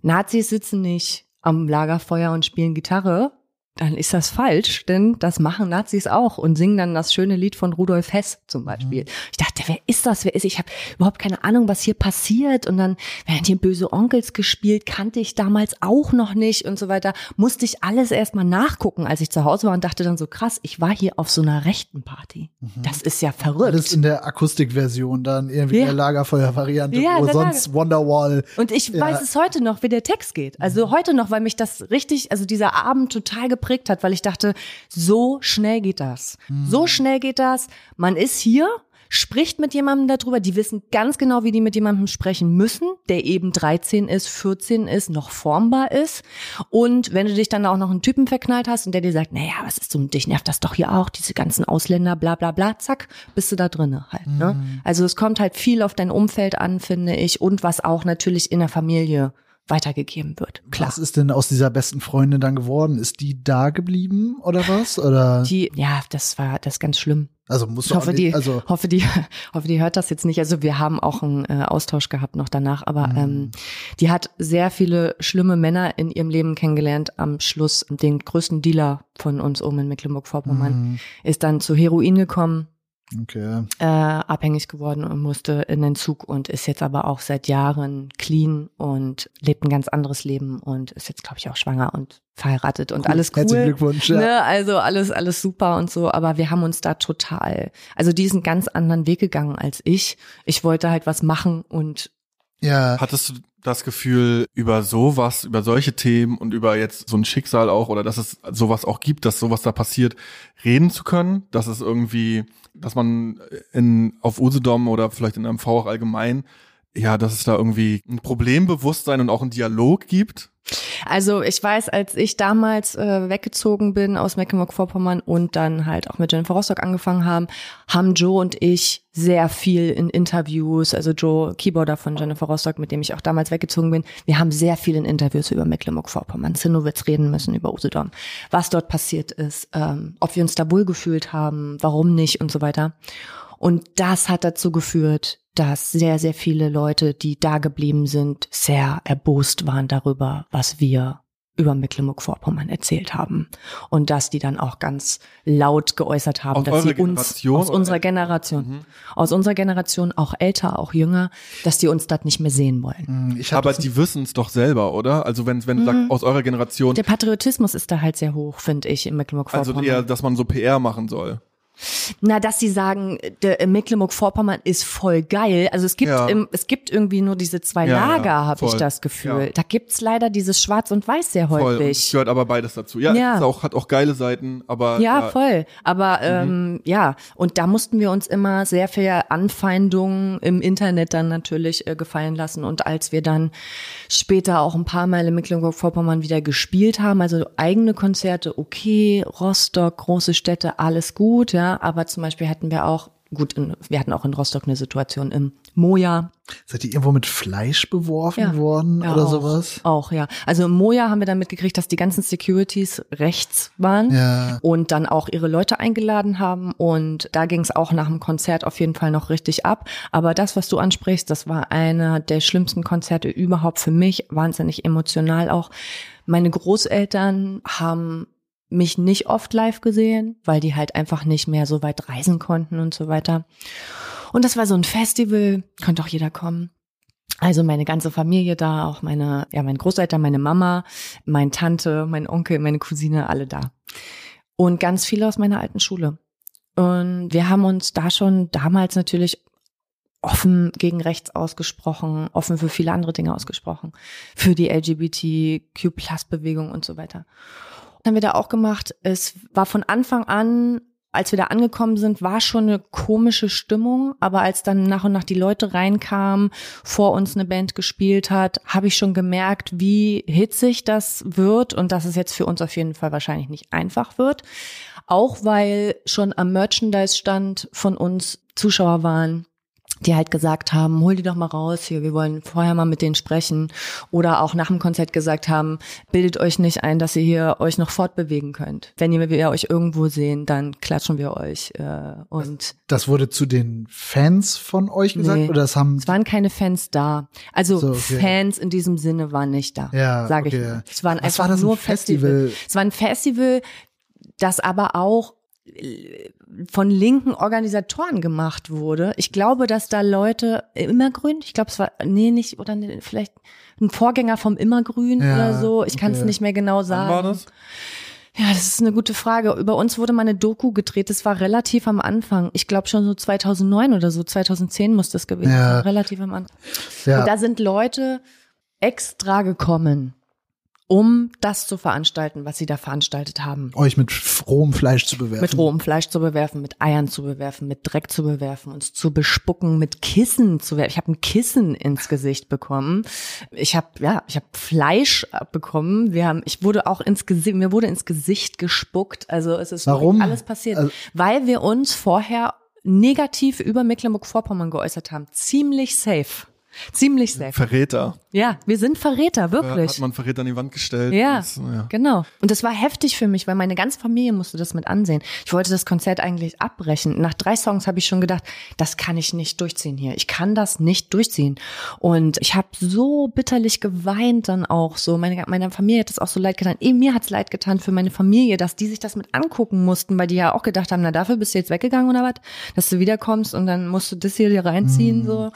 Nazis sitzen nicht am Lagerfeuer und spielen Gitarre, dann ist das falsch, denn das machen Nazis auch und singen dann das schöne Lied von Rudolf Hess zum Beispiel. Ich dachte, wer ist das? Wer ist? Ich habe überhaupt keine Ahnung, was hier passiert. Und dann werden hier böse Onkels gespielt, kannte ich damals auch noch nicht und so weiter. Musste ich alles erstmal nachgucken, als ich zu Hause war und dachte dann so krass, ich war hier auf so einer rechten Party. Das ist ja verrückt. Alles in der Akustikversion, dann irgendwie Ja. in der Lagerfeuer-Variante, Ja, wo sonst Wonderwall. Und ich Ja. weiß es heute noch, wie der Text geht. Also heute noch, weil mich das richtig, also dieser Abend total geprägt hat, weil ich dachte, so schnell geht das. So schnell geht das. Man ist hier, spricht mit jemandem darüber. Die wissen ganz genau, wie die mit jemandem sprechen müssen, der eben 13 ist, 14 ist, noch formbar ist. Und wenn du dich dann auch noch einen Typen verknallt hast und der dir sagt, naja, was ist so, dich nervt das doch hier auch, diese ganzen Ausländer, bla bla bla, zack, bist du da drinne halt. Ne? Also es kommt halt viel auf dein Umfeld an, finde ich, und was auch natürlich in der Familie weitergegeben wird. Klar. Was ist denn aus dieser besten Freundin dann geworden? Ist die da geblieben oder was? Oder Die, ja, das war das ist ganz schlimm. also muss Ich hoffe, die, also hoffe, die, hoffe, die hört das jetzt nicht. Also wir haben auch einen äh, Austausch gehabt noch danach, aber ähm, die hat sehr viele schlimme Männer in ihrem Leben kennengelernt. Am Schluss den größten Dealer von uns oben in Mecklenburg-Vorpommern ist dann zu Heroin gekommen, okay. äh, abhängig geworden und musste in den Zug und ist jetzt aber auch seit Jahren clean und lebt ein ganz anderes Leben und ist jetzt, glaube ich, auch schwanger und verheiratet und Cool. alles cool. Herzlichen Glückwunsch, ja. Ne? Also alles, alles super und so, aber wir haben uns da total, also diesen ganz anderen Weg gegangen als ich. Ich wollte halt was machen und Ja, Hattest du das Gefühl, über sowas, über solche Themen und über jetzt so ein Schicksal auch oder dass es sowas auch gibt, dass sowas da passiert, reden zu können? Dass es irgendwie, dass man in, auf Usedom oder vielleicht in MV auch allgemein, ja, dass es da irgendwie ein Problembewusstsein und auch einen Dialog gibt? Also ich weiß, als ich damals äh, weggezogen bin aus Mecklenburg-Vorpommern und dann halt auch mit Jennifer Rostock angefangen haben, haben Joe und ich sehr viel in Interviews, also Joe, Keyboarder von Jennifer Rostock, mit dem ich auch damals weggezogen bin, wir haben sehr viel in Interviews über Mecklenburg-Vorpommern, Zinnowitz reden müssen, über Usedom, was dort passiert ist, ähm, ob wir uns da wohl gefühlt haben, warum nicht und so weiter. Und das hat dazu geführt, dass sehr, sehr viele Leute, die da geblieben sind, sehr erbost waren darüber, was wir über Mecklenburg-Vorpommern erzählt haben. Und dass die dann auch ganz laut geäußert haben, Aus dass sie uns, Generation aus unserer Generation, Mhm. aus unserer Generation, auch älter, auch jünger, dass die uns das nicht mehr sehen wollen. Hm, Ich Aber die wissen es doch selber, oder? Also wenn, wenn du sagst, aus eurer Generation, Der Patriotismus ist da halt sehr hoch, finde ich, in also Mecklenburg-Vorpommern. eher, dass man so PR machen soll. Na, dass sie sagen, der äh, Mecklenburg-Vorpommern ist voll geil. Also es gibt Ja. im, es gibt irgendwie nur diese zwei Ja, ja, Lager, habe ich das Gefühl. Ja. Da gibt's leider dieses Schwarz und Weiß sehr häufig. gehört aber beides dazu. Ja, Ja. Ist auch, hat auch geile Seiten, aber Ja, ja, voll. Aber Mhm. ähm, ja, und da mussten wir uns immer sehr viel Anfeindungen im Internet dann natürlich äh, gefallen lassen. Und als wir dann später auch ein paar Mal in Mecklenburg-Vorpommern wieder gespielt haben, also eigene Konzerte, okay, Rostock, große Städte, alles gut, ja. Aber zum Beispiel hatten wir auch, gut, in, wir hatten auch in Rostock eine Situation im Moja, Seid ihr irgendwo mit Fleisch beworfen Ja. worden Ja, oder auch, sowas? Auch, ja. Also im Moja haben wir dann mitgekriegt, dass die ganzen Securities rechts waren Ja. und dann auch ihre Leute eingeladen haben. Und da ging es auch nach dem Konzert auf jeden Fall noch richtig ab. Aber das, was du ansprichst, das war einer der schlimmsten Konzerte überhaupt für mich. Wahnsinnig emotional auch. Meine Großeltern haben mich nicht oft live gesehen, weil die halt einfach nicht mehr so weit reisen konnten und so weiter. Und das war so ein Festival, konnte auch jeder kommen. Also meine ganze Familie da, auch meine, ja, meine Großeltern, meine Mama, meine Tante, mein Onkel, meine Cousine, alle da. Und ganz viele aus meiner alten Schule. Und wir haben uns da schon damals natürlich offen gegen rechts ausgesprochen, offen für viele andere Dinge ausgesprochen, für die LGBTQ-Plus-Bewegung und so weiter. Haben wir da auch gemacht. Es war von Anfang an als wir da angekommen sind, war schon eine komische Stimmung, aber als dann nach und nach die Leute reinkamen, vor uns eine Band gespielt hat, habe ich schon gemerkt, wie hitzig das wird und dass es jetzt für uns auf jeden Fall wahrscheinlich nicht einfach wird. Auch weil schon am Merchandise-Stand von uns Zuschauer waren, die halt gesagt haben, hol die doch mal raus hier, wir wollen vorher mal mit denen sprechen. Oder auch nach dem Konzert gesagt haben, bildet euch nicht ein, dass ihr hier euch noch fortbewegen könnt. Wenn ihr wir euch irgendwo sehen, dann klatschen wir euch. Äh, und Das wurde zu den Fans von euch gesagt Nee. oder das haben es waren keine Fans da. Also So, okay. Fans in diesem Sinne waren nicht da, Ja, sage okay. ich mal. Es waren Was einfach war das, ein nur Festival? Festival. Es war ein Festival, das aber auch von linken Organisatoren gemacht wurde. Ich glaube, dass da Leute Immergrün, ich glaube, es war nee nicht oder nee, vielleicht ein Vorgänger vom Immergrün Ja, oder so. Ich kann es okay. nicht mehr genau Wann sagen. war das? Ja, das ist eine gute Frage. Über uns wurde mal eine Doku gedreht. Das war relativ am Anfang. Ich glaube schon so 2009 oder so. 2010 muss das gewesen Ja. sein. Relativ am Anfang. ja, Und da sind Leute extra gekommen, um das zu veranstalten, was sie da veranstaltet haben. euch mit rohem Fleisch zu bewerfen. Mit rohem Fleisch zu bewerfen, mit Eiern zu bewerfen, mit Dreck zu bewerfen, uns zu bespucken, mit Kissen zu werfen. Ich habe ein Kissen ins Gesicht bekommen. Ich habe ja, ich habe Fleisch abbekommen. Wir haben, ich wurde auch ins Gesicht, mir wurde ins Gesicht gespuckt. Also es ist Warum? alles passiert, Also- weil wir uns vorher negativ über Mecklenburg-Vorpommern geäußert haben. Ziemlich safe. Ziemlich safe. Verräter. Ja, wir sind Verräter, Äh, wirklich. Hat man Verräter an die Wand gestellt. Ja, Das, ja. genau. Und das war heftig für mich, weil meine ganze Familie musste das mit ansehen. Ich wollte das Konzert eigentlich abbrechen. Nach drei Songs habe ich schon gedacht, das kann ich nicht durchziehen hier. Ich kann das nicht durchziehen. Und ich habe so bitterlich geweint dann auch so. Meine, meiner Familie hat das auch so leid getan. Eben mir hat's leid getan für meine Familie, dass die sich das mit angucken mussten, weil die ja auch gedacht haben, na dafür bist du jetzt weggegangen oder was? Dass du wiederkommst und dann musst du das hier dir reinziehen, so.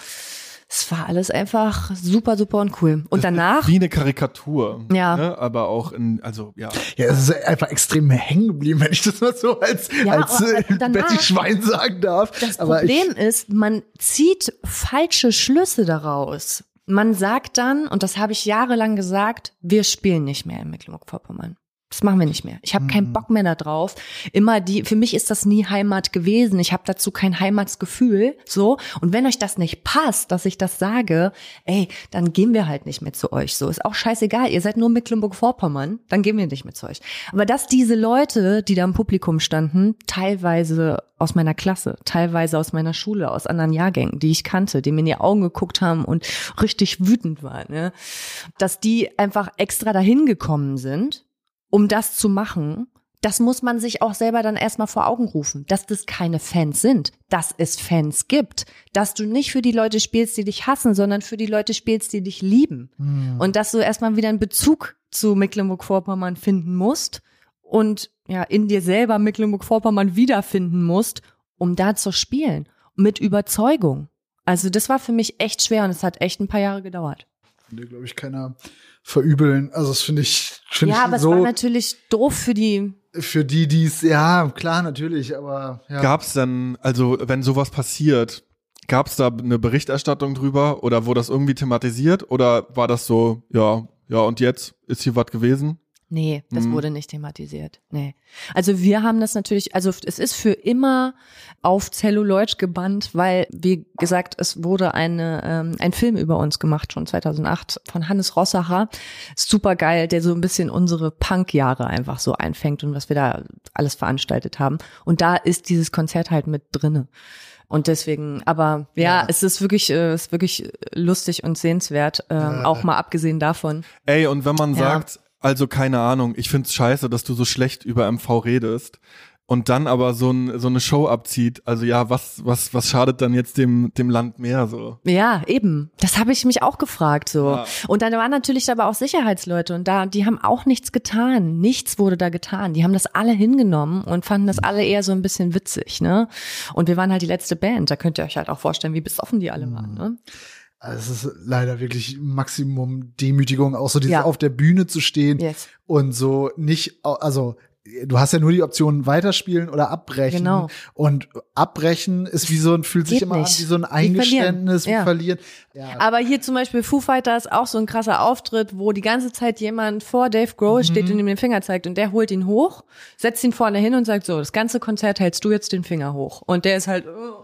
Es war alles einfach super, super und cool. Und danach, Wie eine Karikatur. Ja. Ne? Aber auch in, also ja. Ja, es ist einfach extrem hängen geblieben, wenn ich das mal so als, Ja, als äh, danach- Betty Schwein sagen darf. Das Aber Problem ich, ist, man zieht falsche Schlüsse daraus. Man sagt dann, und das habe ich jahrelang gesagt, wir spielen nicht mehr in Mecklenburg-Vorpommern. Das machen wir nicht mehr. Ich habe keinen Bock mehr da drauf. Immer die, für mich ist das nie Heimat gewesen. Ich habe dazu kein Heimatsgefühl. So. Und wenn euch das nicht passt, dass ich das sage, ey, dann gehen wir halt nicht mehr zu euch. So. Ist auch scheißegal. Ihr seid nur Mecklenburg-Vorpommern, dann gehen wir nicht mehr zu euch. Aber dass diese Leute, die da im Publikum standen, teilweise aus meiner Klasse, teilweise aus meiner Schule, aus anderen Jahrgängen, die ich kannte, die mir in die Augen geguckt haben und richtig wütend waren, ne? dass die einfach extra dahin gekommen sind, um das zu machen, das muss man sich auch selber dann erstmal vor Augen rufen, dass das keine Fans sind, dass es Fans gibt, dass du nicht für die Leute spielst, die dich hassen, sondern für die Leute spielst, die dich lieben. Hm. Und dass du erstmal wieder einen Bezug zu Mecklenburg-Vorpommern finden musst und ja, in dir selber Mecklenburg-Vorpommern wiederfinden musst, um da zu spielen. Mit Überzeugung. Also das war für mich echt schwer und es hat echt ein paar Jahre gedauert. Will, glaube ich, keiner verübeln. Also das finde ich, finde Ja, ich aber es so war natürlich doof für die. für die, die es, ja, klar, natürlich, aber ja. Gab's dann, also wenn sowas passiert, gab's da eine Berichterstattung drüber oder wurde das irgendwie thematisiert oder war das so, ja, ja und jetzt ist hier was gewesen? Nee, das Mhm. wurde nicht thematisiert. Nee. Also wir haben das natürlich, also es ist für immer auf Celluloid gebannt, weil, wie gesagt, es wurde eine, ähm, ein Film über uns gemacht, schon 2008, von Hannes Rossacher. Super geil, der so ein bisschen unsere Punk-Jahre einfach so einfängt und was wir da alles veranstaltet haben. Und da ist dieses Konzert halt mit drinne. Und deswegen, aber ja, Ja. es ist wirklich, äh, es ist wirklich lustig und sehenswert, ähm, auch mal abgesehen davon. Ey, und wenn man Ja. sagt, also keine Ahnung, ich find's scheiße, dass du so schlecht über MV redest und dann aber so, ein, so eine Show abzieht, also ja, was, was, was schadet dann jetzt dem, dem Land mehr so? Ja, eben. Das habe ich mich auch gefragt so. Ja. Und dann waren natürlich aber auch Sicherheitsleute und da die haben auch nichts getan. Nichts wurde da getan. Die haben das alle hingenommen und fanden das alle eher so ein bisschen witzig, ne? Und wir waren halt die letzte Band. Da könnt ihr euch halt auch vorstellen, wie besoffen die alle waren, ne? Also es ist leider wirklich Maximum Demütigung, auch so dieses Ja. auf der Bühne zu stehen Yes. und so nicht, also du hast ja nur die Option weiterspielen oder abbrechen. Genau. Und abbrechen ist wie so ein, fühlt sich Geht immer nicht. an wie so ein verlieren. Eingeständnis, wie Ja. verlieren. Ja. Aber hier zum Beispiel Foo Fighters auch so ein krasser Auftritt, wo die ganze Zeit jemand vor Dave Grohl steht und ihm den Finger zeigt und der holt ihn hoch, setzt ihn vorne hin und sagt so, das ganze Konzert hältst du jetzt den Finger hoch. Und der ist halt, oh,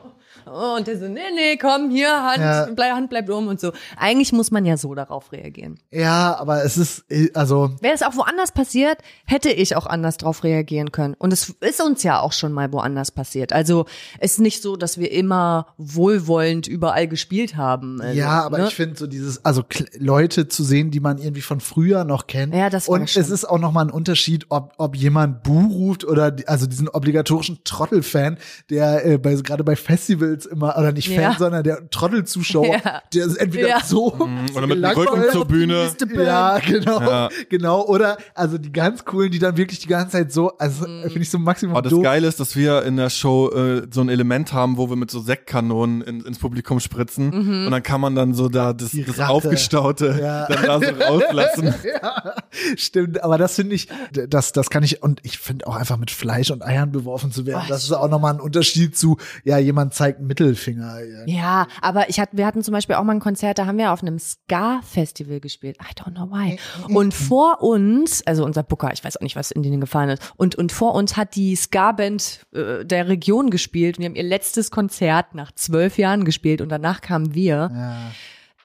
und der so, nee, nee, komm, hier, Hand, Ja. bleib, Hand bleibt um und so. Eigentlich muss man ja so darauf reagieren. ja, aber es ist, also Wäre es auch woanders passiert, hätte ich auch anders drauf reagieren können. Und es ist uns ja auch schon mal woanders passiert. Also es ist nicht so, dass wir immer wohlwollend überall gespielt haben. Also, Ja, aber ne? ich finde so dieses, also Leute zu sehen, die man irgendwie von früher noch kennt. Ja, das war Und schon. es ist auch noch mal ein Unterschied, ob, ob jemand Bu ruft oder also diesen obligatorischen Trottel-Fan, der äh, bei, gerade bei Festivals immer, oder nicht Fan, Ja. sondern der Trottel-Zuschauer, Ja. der ist entweder Ja. so Oder mit dem Rücken zur Bühne. Ja, genau, Ja. genau. Oder also die ganz coolen, die dann wirklich die ganze Zeit so, also Mhm. finde ich so maximum Aber das doof. Geile ist, dass wir in der Show äh, so ein Element haben, wo wir mit so Sektkanonen in, ins Publikum spritzen Mhm. und dann kann man dann so da das, das. Aufgestaute Ja. dann da so rauslassen. ja, stimmt, aber das finde ich, das, das kann ich, und ich finde auch einfach mit Fleisch und Eiern beworfen zu werden, Oh, das ist auch nochmal ein Unterschied zu, ja, jemand zeigt einen Mittelfinger. Ja, aber ich hatte, wir hatten zum Beispiel auch mal ein Konzert, da haben wir auf einem Ska-Festival gespielt. I don't know why. Und vor uns, also unser Booker, ich weiß auch nicht, was in denen gefahren ist, und, und vor uns hat die Ska-Band äh, der Region gespielt. Und die haben ihr letztes Konzert nach zwölf Jahren gespielt und danach kamen wir. Ja.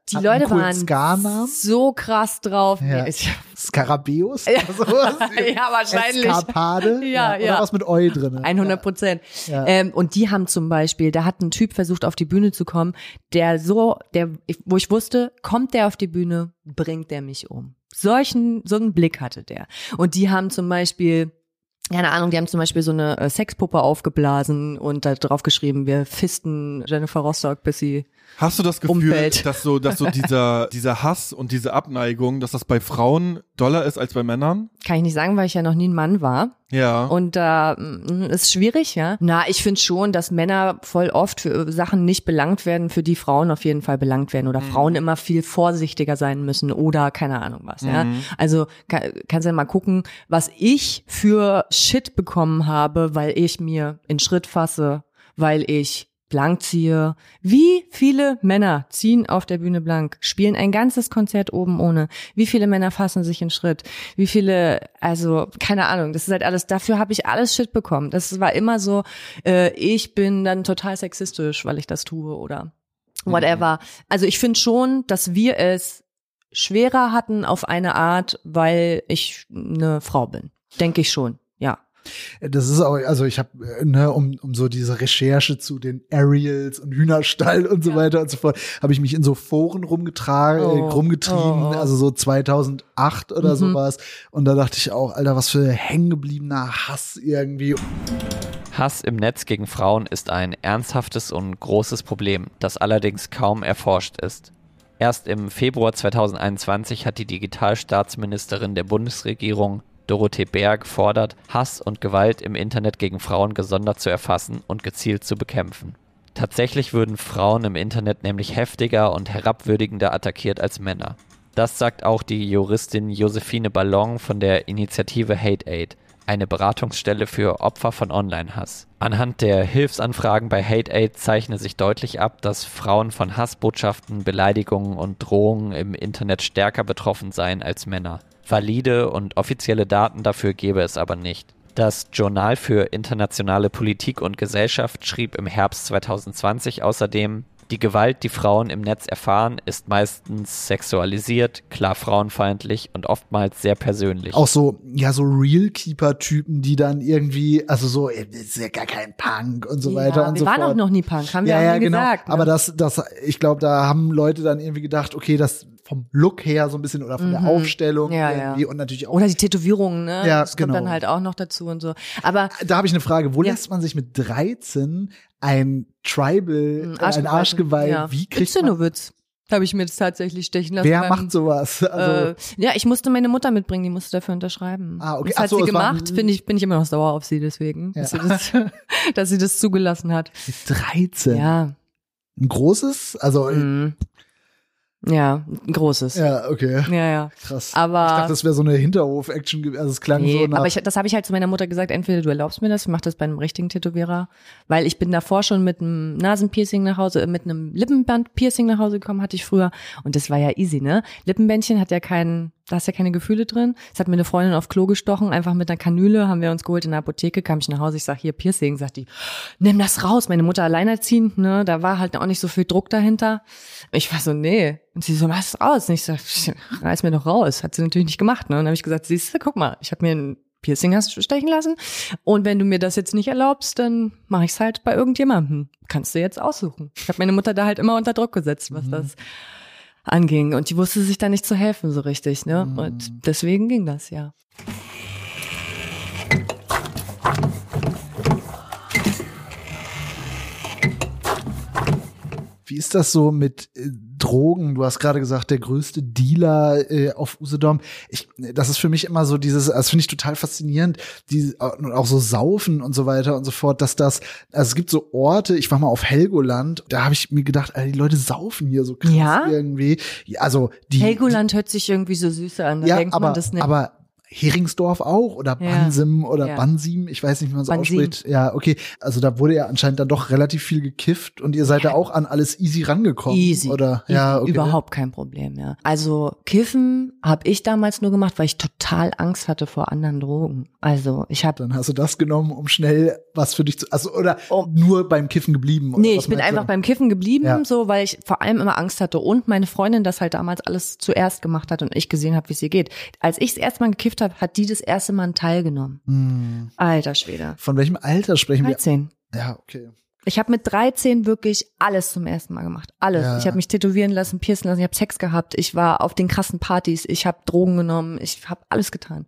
Die Hat Leute waren so krass drauf. Ja. Nee, oder sowas? Ja, wahrscheinlich. Eskapade? Ja, Oder ja. was mit Eu drin? 100 Prozent. Ja. Ähm, und die haben zum Beispiel, da hat ein Typ versucht, auf die Bühne zu kommen, der so, der, wo ich wusste, kommt der auf die Bühne, bringt der mich um. Solchen, so einen Blick hatte der. Und die haben zum Beispiel, keine Ahnung, die haben zum Beispiel so eine äh, Sexpuppe aufgeblasen und da drauf geschrieben, wir fisten Jennifer Rostock, bis sie Hast du das Gefühl, Umfeld. dass so, dass so dieser, dieser Hass und diese Abneigung, dass das bei Frauen doller ist als bei Männern? kann ich nicht sagen, weil ich ja noch nie ein Mann war. Ja. Und da mm, ist schwierig, ja. Na, ich finde schon, dass Männer voll oft für Sachen nicht belangt werden, für die Frauen auf jeden Fall belangt werden oder Frauen immer viel vorsichtiger sein müssen oder keine Ahnung was, ja. Also kann, kannst ja mal gucken, was ich für Shit bekommen habe, weil ich mir in Schritt fasse, weil ich blank ziehe. Wie viele Männer ziehen auf der Bühne blank, spielen ein ganzes Konzert oben ohne? Wie viele Männer fassen sich in Schritt? Wie viele, also keine Ahnung, das ist halt alles, dafür habe ich alles Shit bekommen. Das war immer so, äh, ich bin dann total sexistisch, weil ich das tue oder whatever. Also ich finde schon, dass wir es schwerer hatten auf eine Art, weil ich eine Frau bin. Denke ich schon. Das ist auch, also ich habe, ne, um, um so diese Recherche zu den Ariels und Hühnerstall und so Ja. weiter und so fort, habe ich mich in so Foren rumgetragen, Oh. äh, rumgetrieben, Oh, oh. also so 2008 oder Mhm. sowas. Und da dachte ich auch, Alter, was für hängengebliebener Hass irgendwie. Hass im Netz gegen Frauen ist ein ernsthaftes und großes Problem, das allerdings kaum erforscht ist. Erst im Februar 2021 hat die Digitalstaatsministerin der Bundesregierung Dorothee Bär gefordert, Hass und Gewalt im Internet gegen Frauen gesondert zu erfassen und gezielt zu bekämpfen. Tatsächlich würden Frauen im Internet nämlich heftiger und herabwürdigender attackiert als Männer. Das sagt auch die Juristin Josephine Ballon von der Initiative Hate Aid, eine Beratungsstelle für Opfer von Online-Hass. Anhand der Hilfsanfragen bei Hate Aid zeichne sich deutlich ab, dass Frauen von Hassbotschaften, Beleidigungen und Drohungen im Internet stärker betroffen seien als Männer. Valide und offizielle Daten dafür gebe es aber nicht. Das Journal für internationale Politik und Gesellschaft schrieb im Herbst 2020 außerdem, die Gewalt, die Frauen im Netz erfahren, ist meistens sexualisiert, klar frauenfeindlich und oftmals sehr persönlich. Auch so, ja, so Realkeeper-Typen, die dann irgendwie, also so, ist ja gar kein Punk und so weiter ja, und wir so waren fort. auch noch nie Punk, haben wir ja, auch ja, nie genau. gesagt. ne? Aber das, das, ich glaube, da haben Leute dann irgendwie gedacht, okay, das vom Look her so ein bisschen oder von der Mhm. Aufstellung Ja, irgendwie ja. und natürlich auch. Oder die Tätowierungen, ne? Ja, das kommt genau. dann halt auch noch dazu und so. Aber da habe ich eine Frage. Wo Ja. lässt man sich mit 13 ein Tribal, äh, ein Arschgeweih? Ja. Wie kriegt man, Zündowitz. Habe ich mir jetzt tatsächlich stechen lassen. wer beim- macht sowas? Also, äh, ja, ich musste meine Mutter mitbringen, die musste dafür unterschreiben. Ah, okay. Das Ach hat so, sie gemacht, finde ich, bin ich immer noch sauer auf sie deswegen, Ja. dass, sie das, dass sie das zugelassen hat. mit 13. Ja, Ein großes? Also, mhm. Ja, ein großes. Ja, ja, okay. ja. Krass. Aber- ich dachte, das wäre so eine Hinterhof-Action. gewesen. Also es klang Nee, so nach. aber ich, das habe ich halt zu meiner Mutter gesagt, entweder du erlaubst mir das, ich mach das bei einem richtigen Tätowierer, weil ich bin davor schon mit einem Nasenpiercing nach Hause, äh, mit einem Lippenbandpiercing nach Hause gekommen, hatte ich früher und das war ja easy, ne? Lippenbändchen hat ja keinen, da hast ja keine Gefühle drin. Das hat mir eine Freundin auf Klo gestochen, einfach mit einer Kanüle, haben wir uns geholt in der Apotheke, kam ich nach Hause, ich sag hier Piercing, sagt die, nimm das raus, meine Mutter alleinerziehend, ne? Da war halt auch nicht so viel Druck dahinter. Ich war so, nee. Und sie so, mach es raus. Und ich sag, reiß mir doch raus. Hat sie natürlich nicht gemacht, ne? Und dann habe ich gesagt, siehst du, guck mal, ich habe mir ein Piercing hast stechen lassen. Und wenn du mir das jetzt nicht erlaubst, dann mache ich es halt bei irgendjemandem. Kannst du jetzt aussuchen. Ich habe meine Mutter da halt immer unter Druck gesetzt, was das anging. Und die wusste sich da nicht zu helfen so richtig, ne? Und deswegen ging das, ja. Wie ist das so mit äh, Drogen? Du hast gerade gesagt, der größte Dealer äh, auf Usedom. Ich, das ist für mich immer so dieses, das finde ich total faszinierend, die, und auch so Saufen und so weiter und so fort, dass das, also es gibt so Orte, ich war mal auf Helgoland, da habe ich mir gedacht, Alter, die Leute saufen hier so krass Ja? irgendwie. Also die, Helgoland hört sich irgendwie so süße an. Da ja, denkt aber, man das nicht. aber Heringsdorf auch oder Ja. Bansim oder Ja. Bansim, ich weiß nicht, wie man es ausspricht. Ja, okay. Also da wurde ja anscheinend dann doch relativ viel gekifft und ihr seid da auch an alles easy rangekommen. Easy. Oder ja, okay. Überhaupt kein Problem, ja. Also Kiffen habe ich damals nur gemacht, weil ich total Angst hatte vor anderen Drogen. Also ich habe Dann hast du das genommen, um schnell was für dich zu, also oder Oh. nur beim Kiffen geblieben. Nee, ich bin einfach beim Kiffen geblieben, Ja. so, weil ich vor allem immer Angst hatte und meine Freundin das halt damals alles zuerst gemacht hat und ich gesehen habe, wie es ihr geht. Als ich das erste Mal gekifft habe, hat die das erste Mal teilgenommen. Hm. Alter Schwede. Von welchem Alter sprechen wir? 13. Ja, okay. Ich habe mit 13 wirklich alles zum ersten Mal gemacht. Alles. Ja. Ich habe mich tätowieren lassen, piercen lassen, ich habe Sex gehabt, ich war auf den krassen Partys, ich habe Drogen genommen, ich habe alles getan.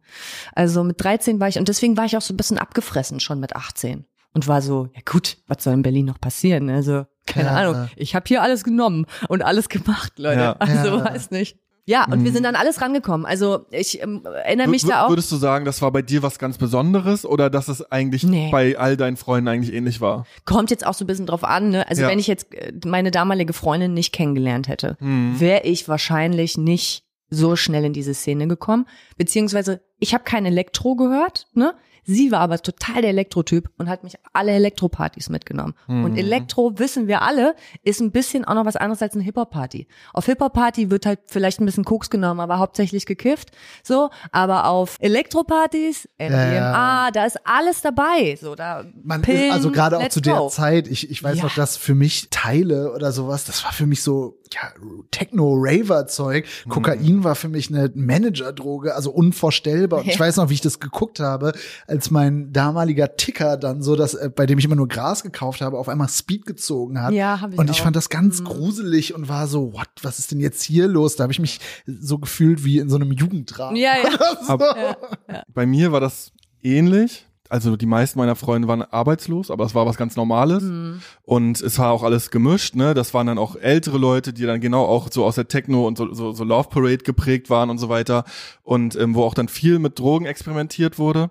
Also mit 13 war ich und deswegen war ich auch so ein bisschen abgefressen schon mit 18 und war so, ja gut, was soll in Berlin noch passieren? Also keine Ja. Ahnung, ich habe hier alles genommen und alles gemacht, Leute. Ja. Also Ja. weiß nicht. Ja, und wir sind an alles rangekommen. Also ich ähm, erinnere mich W- da auch. Würdest du sagen, das war bei dir was ganz Besonderes oder dass es eigentlich Nee. bei all deinen Freunden eigentlich ähnlich war? Kommt jetzt auch so ein bisschen drauf an, ne? Also Ja. wenn ich jetzt äh, meine damalige Freundin nicht kennengelernt hätte, Hm. wäre ich wahrscheinlich nicht so schnell in diese Szene gekommen. Beziehungsweise ich habe kein Elektro gehört, ne? Sie war aber total der Elektrotyp und hat mich alle Elektropartys mitgenommen. Mhm. Und Elektro, wissen wir alle, ist ein bisschen auch noch was anderes als eine Hip-Hop-Party. Auf Hip-Hop-Party wird halt vielleicht ein bisschen Koks genommen, aber hauptsächlich gekifft. So, aber auf Elektropartys, MDMA, da ist alles dabay. So, da Man Pillen, ist also gerade auch zu der go. Zeit, ich, ich weiß Ja. noch, dass für mich Teile oder sowas, das war für mich so ja, Techno-Raver-Zeug. Mhm. Kokain war für mich eine Managerdroge, also unvorstellbar. Und ich Ja. weiß noch, wie ich das geguckt habe, als mein damaliger Ticker dann so, dass, äh, bei dem ich immer nur Gras gekauft habe, auf einmal Speed gezogen hat. Ja, hab ich Und ich auch. fand das ganz Mhm. gruselig und war so, what, was ist denn jetzt hier los? Da habe ich mich so gefühlt wie in so einem Jugenddrama. Ja, ja. so. Aber- Bei mir war das ähnlich. Also die meisten meiner Freunde waren arbeitslos, aber es war was ganz Normales. Mhm. Und es war auch alles gemischt, ne? Das waren dann auch ältere Leute, die dann genau auch so aus der Techno und so, so, so Love Parade geprägt waren und so weiter. Und ähm, wo auch dann viel mit Drogen experimentiert wurde.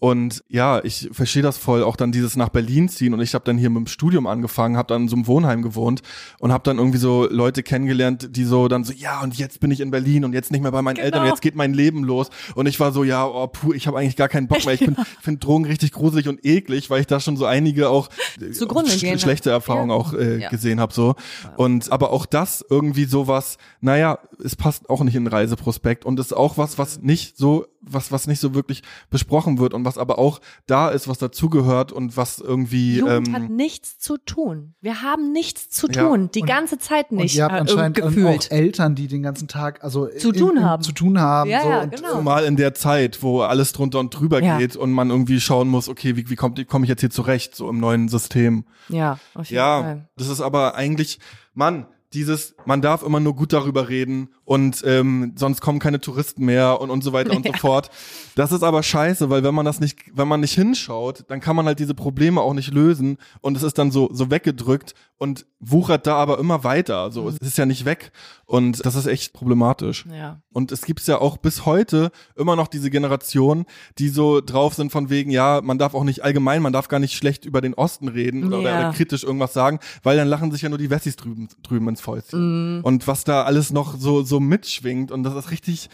Und ja, ich verstehe das voll, auch dann dieses nach Berlin ziehen. Und ich habe dann hier mit dem Studium angefangen, habe dann in so einem Wohnheim gewohnt und habe dann irgendwie so Leute kennengelernt, die so dann so, ja, und jetzt bin ich in Berlin und jetzt nicht mehr bei meinen Genau. Eltern, und jetzt geht mein Leben los. Und ich war so, ja, oh, puh, ich habe eigentlich gar keinen Bock mehr. Ich finde find Drogen richtig gruselig und eklig, weil ich da schon so einige auch äh, Zugrunde sch gehen, ne? schlechte Erfahrungen Ja. auch äh, Ja. gesehen habe so. Und aber auch das irgendwie sowas, naja, es passt auch nicht in den Reiseprospekt und ist auch was, was nicht so, was, was nicht so wirklich besprochen wird und was aber auch da ist, was dazugehört und was irgendwie Jugend hat ähm, nichts zu tun. Wir haben nichts zu Ja. tun. Die Und- ganze Zeit Und nicht. ihr habt äh, anscheinend gefühlt. auch Eltern, die den ganzen Tag also Zu tun haben. zu tun haben. Ja, so. ja, und genau. mal in der Zeit, wo alles drunter und drüber Ja. geht und man irgendwie schauen muss, okay, wie, wie komme ich jetzt hier zurecht, so im neuen System. Ja, auf jeden Ja, Fall. das ist aber eigentlich, Mann, dieses, man darf immer nur gut darüber reden und ähm, sonst kommen keine Touristen mehr und, und so weiter und so fort. Das ist aber scheiße, weil wenn man das nicht, wenn man nicht hinschaut, dann kann man halt diese Probleme auch nicht lösen und es ist dann so, so weggedrückt und wuchert da aber immer weiter. So, es ist ja nicht weg und das ist echt problematisch. Ja. Und es gibt ja auch bis heute immer noch diese Generation, die so drauf sind von wegen, ja, man darf auch nicht allgemein, man darf gar nicht schlecht über den Osten reden oder, Ja. oder kritisch irgendwas sagen, weil dann lachen sich ja nur die Wessis drüben, drüben ins Fäustchen. Und was da alles noch so, so mitschwingt und das ist richtig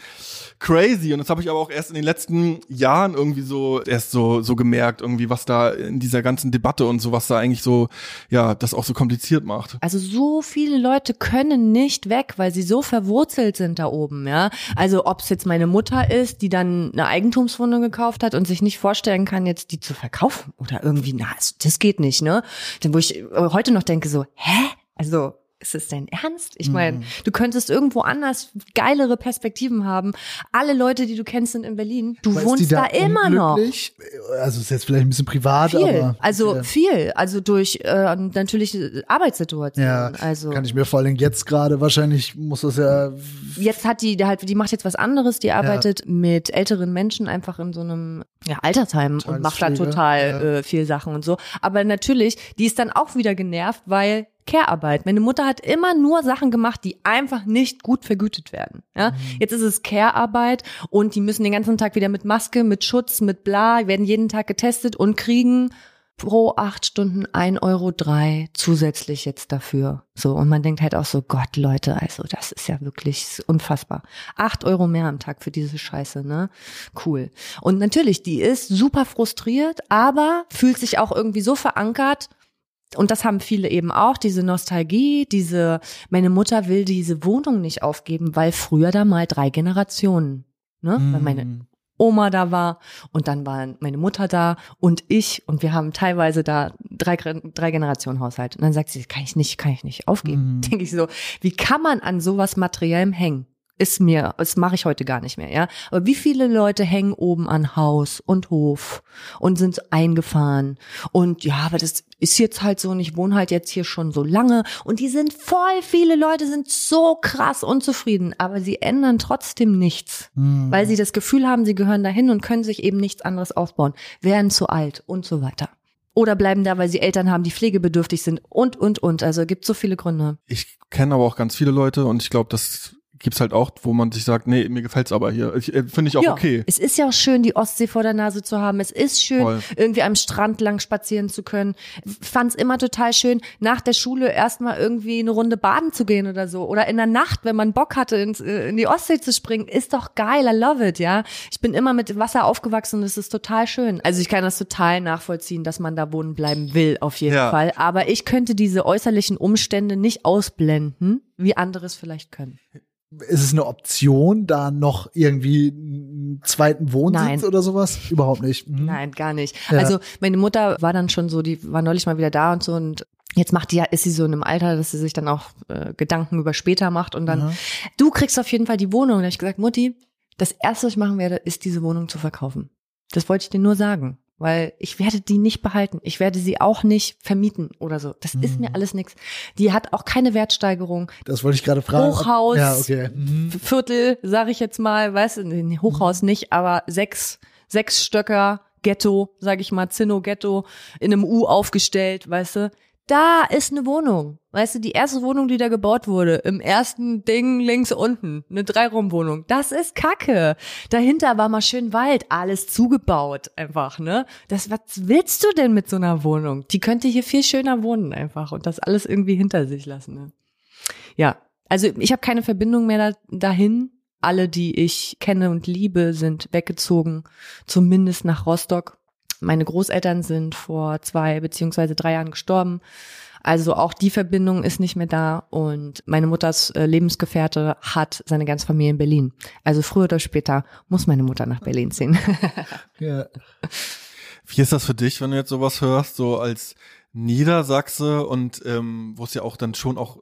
crazy. Und das habe ich aber auch erst in den letzten Jahren irgendwie so erst so, so gemerkt, irgendwie, was da in dieser ganzen Debatte und so, was da eigentlich so, ja, das auch so kompliziert macht. Also so viele Leute können nicht weg, weil sie so verwurzelt sind da oben, ja. Also ob es jetzt meine Mutter ist, die dann eine Eigentumswohnung gekauft hat und sich nicht vorstellen kann, jetzt die zu verkaufen oder irgendwie, na, also das geht nicht, ne? Dann wo ich äh, heute noch denke so, hä? Also ist es dein Ernst? Ich meine, du könntest irgendwo anders geilere Perspektiven haben. Alle Leute, die du kennst, sind in Berlin. Du ist wohnst die da, immer noch. Also ist jetzt vielleicht ein bisschen privat, Viel, aber also ja. viel, also durch äh, natürlich äh, Arbeitssituationen. ja, also kann ich mir vor allem jetzt gerade wahrscheinlich muss das ja jetzt hat die halt, die macht jetzt was anderes, die arbeitet mit älteren Menschen einfach in so einem ja, Altersheim und macht da total ja. äh, viel Sachen und so. Aber natürlich, die ist dann auch wieder genervt, weil Care-Arbeit. Meine Mutter hat immer nur Sachen gemacht, die einfach nicht gut vergütet werden. Ja? Mhm. Jetzt ist es Care-Arbeit und die müssen den ganzen Tag wieder mit Maske, mit Schutz, mit bla, werden jeden Tag getestet und kriegen pro acht Stunden ein Euro drei zusätzlich jetzt dafür. So, und man denkt halt auch so, Gott, Leute, also das ist ja wirklich unfassbar. Acht Euro mehr am Tag für diese Scheiße, ne? Cool. Und natürlich, die ist super frustriert, aber fühlt sich auch irgendwie so verankert, und das haben viele eben auch, diese Nostalgie, diese, meine Mutter will diese Wohnung nicht aufgeben, weil früher da mal drei Generationen, ne? Weil meine Mm. Oma da war und dann waren meine Mutter da und ich und wir haben teilweise da drei, drei Generationen Haushalt. Und dann sagt sie, kann ich nicht, kann ich nicht aufgeben. Mhm. Denke ich so, wie kann man an sowas Materiellem hängen? Ist mir, das mache ich heute gar nicht mehr, ja. Aber wie viele Leute hängen oben an Haus und Hof und sind eingefahren und ja, aber das ist jetzt halt so und ich wohne halt jetzt hier schon so lange und die sind voll, viele Leute sind so krass unzufrieden, aber sie ändern trotzdem nichts Mm. weil sie das Gefühl haben, sie gehören dahin und können sich eben nichts anderes aufbauen, werden zu alt und so weiter. Oder bleiben da, weil sie Eltern haben, die pflegebedürftig sind und, und, und. Also gibt so viele Gründe. Ich kenne aber auch ganz viele Leute und ich glaube, das gibt's halt auch, wo man sich sagt, nee, mir gefällt's aber hier. Äh, Finde ich auch ja, okay. Es ist ja auch schön, die Ostsee vor der Nase zu haben. Es ist schön, Voll. irgendwie am Strand lang spazieren zu können. Fand's immer total schön, nach der Schule erstmal irgendwie eine Runde baden zu gehen oder so. Oder in der Nacht, wenn man Bock hatte, ins, äh, in die Ostsee zu springen. Ist doch geil, I love it, ja. Ich bin immer mit Wasser aufgewachsen und es ist total schön. Also ich kann das total nachvollziehen, dass man da wohnen bleiben will, auf jeden Ja. Fall. Aber ich könnte diese äußerlichen Umstände nicht ausblenden, wie andere es vielleicht können. Ist es eine Option, da noch irgendwie einen zweiten Wohnsitz Nein. oder sowas? Überhaupt nicht. Mhm. Nein, gar nicht. Ja. Also meine Mutter war dann schon so, die war neulich mal wieder da und so und Jetzt macht die ja, ist sie so in einem Alter, dass sie sich dann auch äh, Gedanken über später macht und dann, Mhm. du kriegst auf jeden Fall die Wohnung. Da habe ich gesagt, Mutti, Das erste, was ich machen werde, ist diese Wohnung zu verkaufen. Das wollte ich dir nur sagen, weil ich werde die nicht behalten. Ich werde sie auch nicht vermieten oder so. Das ist mir alles nix. Die hat auch keine Wertsteigerung. Das wollte ich gerade fragen. Hochhaus, Ja, okay. Mhm. Viertel, sage ich jetzt mal, weißt du, nee, Hochhaus nicht, aber sechs, sechs Stöcker, Ghetto, sage ich mal, Zinno-Ghetto, in einem U aufgestellt, weißt du. Da ist eine Wohnung. Weißt du, die erste Wohnung, die da gebaut wurde, im ersten Ding links unten, eine Dreiraumwohnung. Das ist Kacke. Dahinter war mal schön Wald, alles zugebaut einfach, ne? Das, was willst du denn mit so einer Wohnung? Die könnte hier viel schöner wohnen einfach und das alles irgendwie hinter sich lassen, ne? Ja, also ich habe keine Verbindung mehr da, dahin. Alle, die ich kenne und liebe, sind weggezogen, zumindest nach Rostock. Meine Großeltern sind vor zwei beziehungsweise drei Jahren gestorben. Also auch die Verbindung ist nicht mehr da und meine Mutters äh, Lebensgefährte hat seine ganze Familie in Berlin. Also früher oder später muss meine Mutter nach Berlin ziehen. Ja. Wie ist das für dich, wenn du jetzt sowas hörst, so als Niedersachse und ähm, wo es ja auch dann schon auch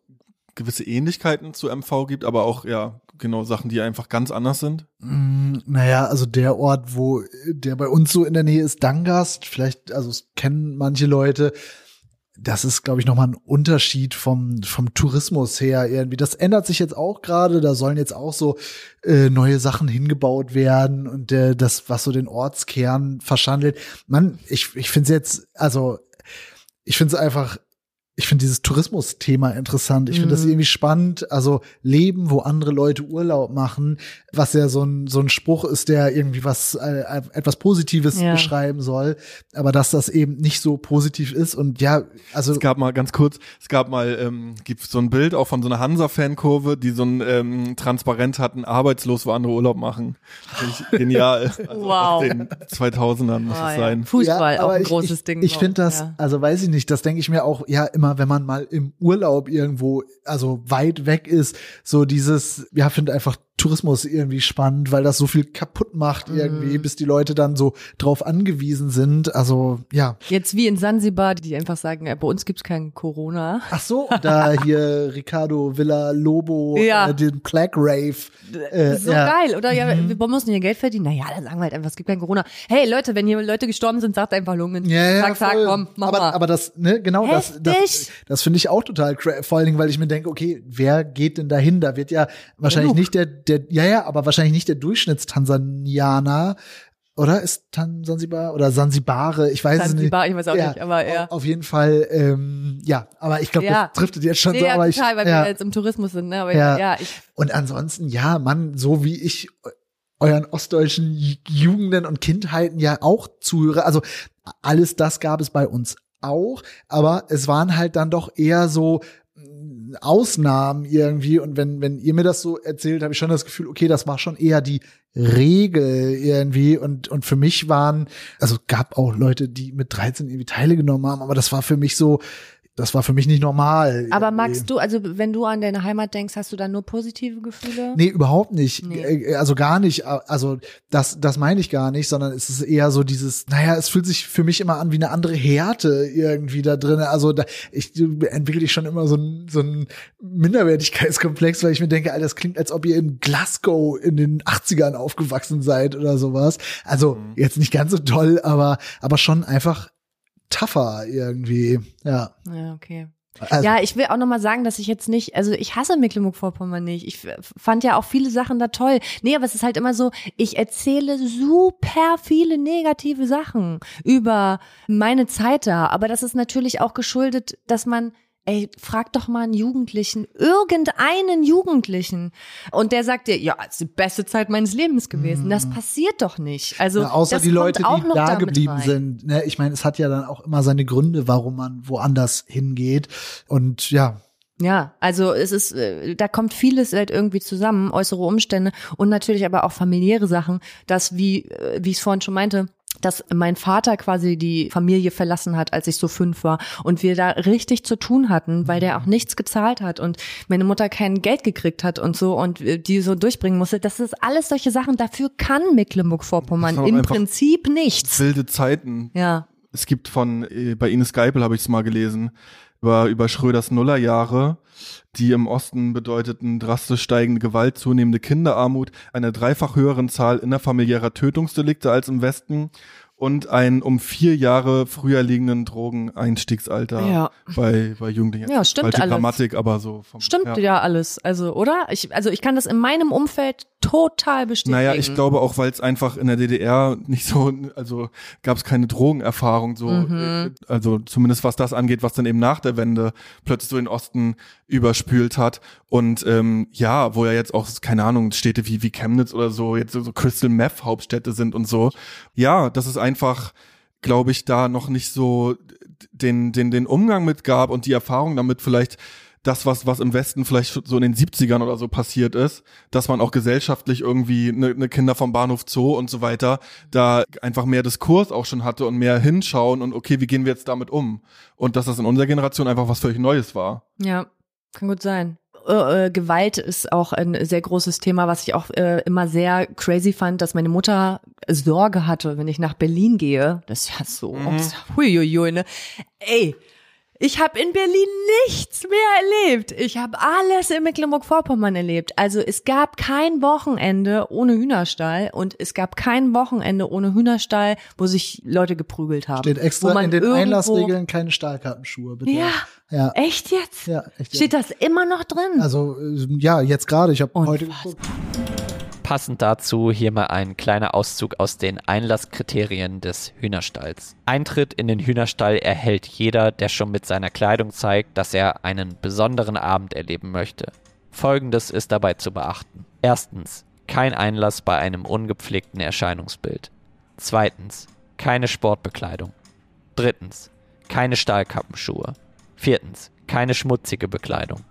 gewisse Ähnlichkeiten zu MV gibt, aber auch ja genau Sachen, die einfach ganz anders sind? Mm, Naja, also der Ort, wo der bei uns so in der Nähe ist, Dangast, vielleicht, also es kennen manche Leute, das ist, glaube ich, nochmal ein Unterschied vom, vom Tourismus her irgendwie. Das ändert sich jetzt auch gerade. Da sollen jetzt auch so äh, neue Sachen hingebaut werden und äh, das, was so den Ortskern verschandelt. Man, ich, ich finde es jetzt, also ich finde es einfach, ich finde dieses Tourismus-Thema interessant. Ich finde das Mhm. irgendwie spannend. Also Leben, wo andere Leute Urlaub machen, was ja so ein, so ein Spruch ist, der irgendwie was, äh, etwas Positives Ja. beschreiben soll. Aber dass das eben nicht so positiv ist. Und ja, also Es gab mal ganz kurz, es gab mal, ähm, gibt so ein Bild auch von so einer Hansa-Fankurve, die so ein ähm, Transparent hatten, arbeitslos, wo andere Urlaub machen. Genial. Also Wow. Den 2000ern muss Ah, es ja. sein. Fußball, Ja, auch ein ich, großes ich, Ding. Ich finde das, Ja. also weiß ich nicht, das denke ich mir auch, ja, immer, wenn man mal im Urlaub irgendwo, also weit weg ist, so dieses, ja, finde einfach Tourismus irgendwie spannend, weil das so viel kaputt macht Mhm. irgendwie, bis die Leute dann so drauf angewiesen sind. Also, ja. Jetzt wie in Sansibar, die einfach sagen, äh, bei uns gibt's kein Corona. Ach so, da hier Ricardo Villa Lobo, Ja. äh, den Plague Rave. Äh, so ja. geil, oder? Ja, wir müssen hier Geld verdienen. Naja, dann sagen wir halt einfach, es gibt kein Corona. Hey Leute, wenn hier Leute gestorben sind, sagt einfach Lungen. Ja, ja, Zack, zack, komm, mach aber, mal. aber das, ne, genau, das, das, Heftig. das finde ich auch total vor allen Dingen, weil ich mir denke, okay, wer geht denn dahin? Da wird ja wahrscheinlich Genug. nicht der, der, ja, ja, aber wahrscheinlich nicht der Durchschnittstansanianer, oder? Ist Tan Sansibar oder Sansibare? Ich weiß es nicht. Sansibar, ich weiß auch Ja, nicht, aber ja. Auf jeden Fall, ähm, ja, aber ich glaube, Ja. das driftet jetzt schon Nee, so, ja, aber ich, total, weil ja. wir jetzt im Tourismus sind, ne? Aber Ja. ja, ich, Und ansonsten, ja, Mann, so wie ich euren ostdeutschen Jugenden und Kindheiten ja auch zuhöre, also alles das gab es bei uns auch, aber es waren halt dann doch eher so Ausnahmen irgendwie. Und wenn wenn ihr mir das so erzählt, habe ich schon das Gefühl, okay, das war schon eher die Regel irgendwie. Und und für mich waren also gab auch Leute, die mit 13 irgendwie teilgenommen haben, aber das war für mich so das war für mich nicht normal. aber irgendwie. magst du, also wenn du an deine Heimat denkst, hast du da nur positive Gefühle? Nee, überhaupt nicht. Nee. Äh, Also gar nicht. Also das, das meine ich gar nicht, sondern es ist eher so dieses, naja, es fühlt sich für mich immer an wie eine andere Härte irgendwie da drin. Also da, ich entwickle ich schon immer so ein, so ein Minderwertigkeitskomplex, weil ich mir denke, Alter, das klingt, als ob ihr in Glasgow in den 80ern aufgewachsen seid oder sowas. Also jetzt nicht ganz so toll, aber, aber schon einfach tougher irgendwie. Ja. Ja, okay. Also, ja, ich will auch noch mal sagen, dass ich jetzt nicht, also ich hasse Mecklenburg-Vorpommern nicht. Ich fand ja auch viele Sachen da toll. Nee, aber es ist halt immer so, ich erzähle super viele negative Sachen über meine Zeit da. Aber das ist natürlich auch geschuldet, dass man Ey, frag doch mal einen Jugendlichen, irgendeinen Jugendlichen. Und der sagt dir, ja, es ist die beste Zeit meines Lebens gewesen. Das passiert doch nicht. Also, Ja, außer die Leute, auch die da geblieben rein. sind. Ne? Ich meine, es hat ja dann auch immer seine Gründe, warum man woanders hingeht. Und ja, Ja, also es ist, äh, da kommt vieles halt irgendwie zusammen, äußere Umstände und natürlich aber auch familiäre Sachen, dass wie, äh, wie ich es vorhin schon meinte, dass mein Vater quasi die Familie verlassen hat, als ich so fünf war und wir da richtig zu tun hatten, weil der auch nichts gezahlt hat und meine Mutter kein Geld gekriegt hat und so und die so durchbringen musste. Das ist alles solche Sachen, dafür kann Mecklenburg-Vorpommern im Prinzip nichts. Wilde Zeiten. Ja. Es gibt von, äh, bei Ines Geipel habe ich es mal gelesen, über, über Schröders Nullerjahre, die im Osten bedeuteten drastisch steigende Gewalt, zunehmende Kinderarmut, eine dreifach höheren Zahl innerfamiliärer Tötungsdelikte als im Westen und ein um vier Jahre früher liegenden Drogeneinstiegsalter Ja. bei, bei Jugendlichen. Ja, stimmt Falsche alles. Grammatik, aber so vom, Stimmt ja. alles. Also, oder? Ich, also ich kann das in meinem Umfeld total bestätigen. Naja, ich glaube auch, weil es einfach in der DDR nicht so, also gab es keine Drogenerfahrung, so, Mhm. also zumindest was das angeht, was dann eben nach der Wende plötzlich so den Osten überspült hat. Und ähm, ja, wo ja jetzt auch, keine Ahnung, Städte wie, wie Chemnitz oder so, jetzt so, so Crystal Meth Hauptstädte sind und so. Ja, das ist einfach, glaube ich, da noch nicht so den, den, den Umgang mit gab und die Erfahrung damit vielleicht das, was, was im Westen vielleicht so in den 70ern oder so passiert ist, dass man auch gesellschaftlich irgendwie eine ne Kinder vom Bahnhof Zoo und so weiter, da einfach mehr Diskurs auch schon hatte und mehr hinschauen und okay, wie gehen wir jetzt damit um? Und dass das in unserer Generation einfach was völlig Neues war. Ja, kann gut sein. Äh, äh, Gewalt ist auch ein sehr großes Thema, was ich auch äh, immer sehr crazy fand, dass meine Mutter Sorge hatte, wenn ich nach Berlin gehe. Das ist ja so, Mhm. huiuiui, ne? Ey, ich habe in Berlin nichts mehr erlebt. Ich habe alles in Mecklenburg-Vorpommern erlebt. Also es gab kein Wochenende ohne Hühnerstall und es gab kein Wochenende ohne Hühnerstall, wo sich Leute geprügelt haben. Steht extra in den Einlassregeln keine Stahlkappenschuhe, bitte. Ja, Ja, echt jetzt? ja echt. Steht das immer noch drin? Also, äh, ja, jetzt gerade. Ich habe heute geguckt. Passend dazu hier mal ein kleiner Auszug aus den Einlasskriterien des Hühnerstalls. Eintritt in den Hühnerstall erhält jeder, der schon mit seiner Kleidung zeigt, dass er einen besonderen Abend erleben möchte. Folgendes ist dabei zu beachten. Erstens, kein Einlass bei einem ungepflegten Erscheinungsbild. Zweitens, keine Sportbekleidung. Drittens, keine Stahlkappenschuhe. Viertens, keine schmutzige Bekleidung.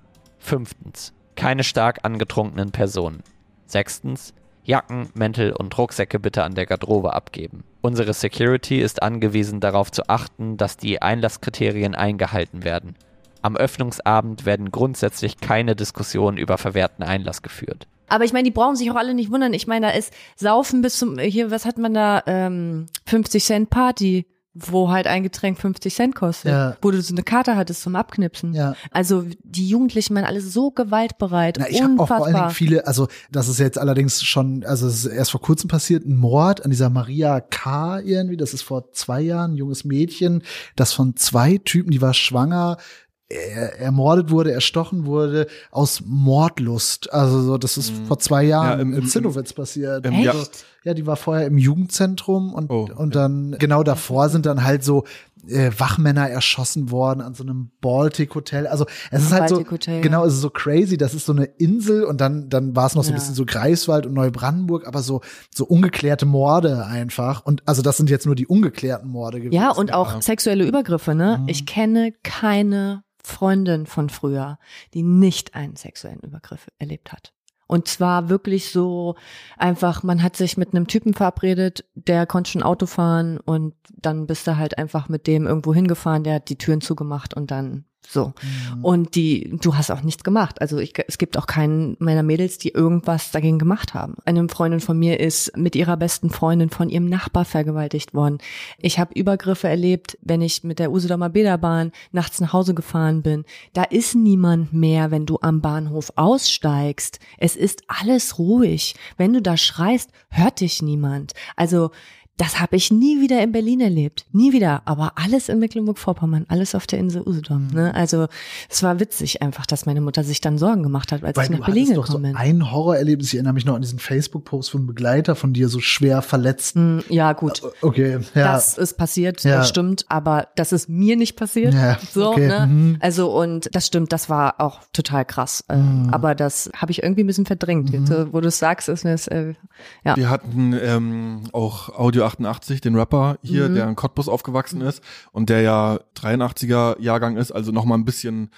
Fünftens, keine stark angetrunkenen Personen. Sechstens, Jacken, Mäntel und Rucksäcke bitte an der Garderobe abgeben. Unsere Security ist angewiesen darauf zu achten, dass die Einlasskriterien eingehalten werden. Am Öffnungsabend werden grundsätzlich keine Diskussionen über verwehrten Einlass geführt. Aber ich meine, die brauchen sich auch alle nicht wundern. Ich meine, da ist Saufen bis zum, hier, was hat man da, ähm, 50 Cent Party, wo halt ein Getränk 50 Cent kostet. Ja. Wo du so eine Karte hattest zum Abknipsen. Ja. Also die Jugendlichen waren alle so gewaltbereit. Na, ich habe auch vor allen Dingen unfassbar. viele, also das ist jetzt allerdings schon, also es ist erst vor kurzem passiert, ein Mord an dieser Maria K. irgendwie, das ist vor zwei Jahren, ein junges Mädchen, das von zwei Typen, die war schwanger, er, ermordet wurde, erstochen wurde, aus Mordlust. Also so, das ist vor zwei Jahren Ja, im- im, Zinnowitz passiert. im- Echt? ja. Ja, die war vorher im Jugendzentrum und, Oh, und dann genau davor sind dann halt so äh, Wachmänner erschossen worden an so einem Baltic Hotel. Also es ist halt so Baltic Hotel, genau, es ist so crazy. Das ist so eine Insel und dann dann war es noch so ein Ja. bisschen so Greifswald und Neubrandenburg, aber so so ungeklärte Morde einfach. Und also das sind jetzt nur die ungeklärten Morde gewesen. Ja, und auch sexuelle Übergriffe, ne? Mhm. Ich kenne keine Freundin von früher, die nicht einen sexuellen Übergriff erlebt hat. Und zwar wirklich so einfach, man hat sich mit einem Typen verabredet, der konnte schon Auto fahren und dann bist du halt einfach mit dem irgendwo hingefahren, der hat die Türen zugemacht und dann so. Mhm. Und die, du hast auch nichts gemacht. Also ich, es gibt auch keinen meiner Mädels, die irgendwas dagegen gemacht haben. Eine Freundin von mir ist mit ihrer besten Freundin von ihrem Nachbar vergewaltigt worden. Ich habe Übergriffe erlebt, wenn ich mit der Usedomer Bäderbahn nachts nach Hause gefahren bin. Da ist niemand mehr, wenn du am Bahnhof aussteigst. Es ist alles ruhig. Wenn du da schreist, hört dich niemand. Also das habe ich nie wieder in Berlin erlebt. Nie wieder. Aber alles in Mecklenburg-Vorpommern, alles auf der Insel Usedom. Ne? Also es war witzig einfach, dass meine Mutter sich dann Sorgen gemacht hat, als Weil ich du nach Berlin hattest doch so gekommen bin. ein Horrorerlebnis. Ich erinnere mich noch an diesen Facebook-Post von Begleiter von dir, so schwer verletzt. Hm, Ja, gut. Okay, ja. Das ist passiert, Ja. das stimmt, aber das ist mir nicht passiert. Ja, so, okay, ne? mhm. Also und das stimmt, das war auch total krass. Äh, Mhm. Aber das habe ich irgendwie ein bisschen verdrängt. Jetzt, äh, wo du es sagst, ist mir das, äh, ja. Wir hatten ähm, auch Audio 88, den Rapper hier, Mhm. der in Cottbus aufgewachsen ist und der ja 83er Jahrgang ist, also noch mal ein bisschen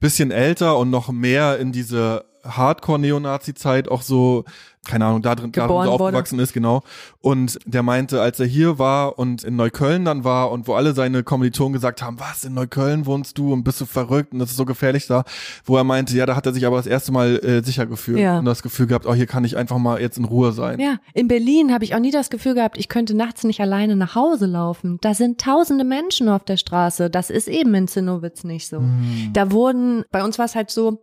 bisschen älter und noch mehr in diese Hardcore-Neonazi-Zeit auch so, keine Ahnung, da drin, da drin so wurde. aufgewachsen ist, genau. Und der meinte, als er hier war und in Neukölln dann war und wo alle seine Kommilitonen gesagt haben, was, in Neukölln wohnst du und bist du verrückt und das ist so gefährlich da, wo er meinte, ja, da hat er sich aber das erste Mal äh, sicher gefühlt Ja. und das Gefühl gehabt, oh, hier kann ich einfach mal jetzt in Ruhe sein. Ja, in Berlin habe ich auch nie das Gefühl gehabt, ich könnte nachts nicht alleine nach Hause laufen. Da sind tausende Menschen auf der Straße. Das ist eben in Zinnowitz nicht so. Da wurden, bei uns war es halt so,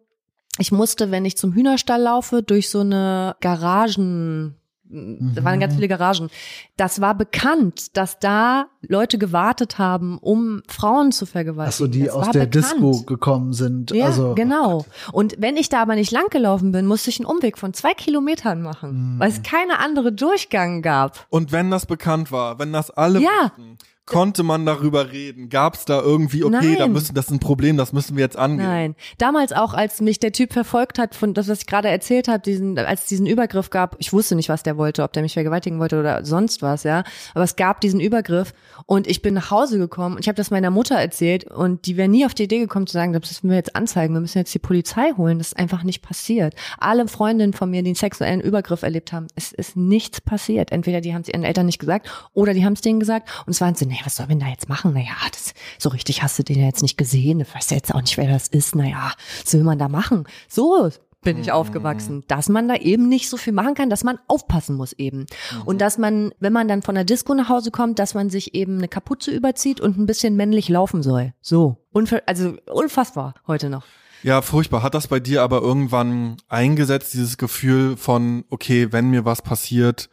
ich musste, wenn ich zum Hühnerstall laufe, durch so eine Garagen, da waren ganz viele Garagen. Das war bekannt, dass da Leute gewartet haben, um Frauen zu vergewaltigen. Ach so, die das aus der bekannt. Disco gekommen sind. Ja, also, genau. Und wenn ich da aber nicht lang gelaufen bin, musste ich einen Umweg von zwei Kilometern machen, Mhm. weil es keine andere Durchgang gab. Und wenn das bekannt war, wenn das alle Ja. wussten, konnte man darüber reden? Gab es da irgendwie, okay, da Nein. müssen, das ist ein Problem, das müssen wir jetzt angehen. Nein. Damals auch, als mich der Typ verfolgt hat, von das, was ich gerade erzählt habe, diesen, als es diesen Übergriff gab, ich wusste nicht, was der wollte, ob der mich vergewaltigen wollte oder sonst was, ja. Aber es gab diesen Übergriff und ich bin nach Hause gekommen und ich habe das meiner Mutter erzählt und die wäre nie auf die Idee gekommen zu sagen, das müssen wir jetzt anzeigen, wir müssen jetzt die Polizei holen. Das ist einfach nicht passiert. Alle Freundinnen von mir, die einen sexuellen Übergriff erlebt haben, es ist nichts passiert. Entweder die haben es ihren Eltern nicht gesagt oder die haben es denen gesagt und es waren so, naja, was wir denn da jetzt machen? Naja, das, so richtig hast du den ja jetzt nicht gesehen, du weißt ja jetzt auch nicht, wer das ist. Naja, was will man da machen? So bin ich aufgewachsen, dass man da eben nicht so viel machen kann, dass man aufpassen muss eben. Und dass man, wenn man dann von der Disco nach Hause kommt, dass man sich eben eine Kapuze überzieht und ein bisschen männlich laufen soll. So. Unver also unfassbar heute noch. Ja, furchtbar. Hat das bei dir aber irgendwann eingesetzt, dieses Gefühl von, okay, wenn mir was passiert,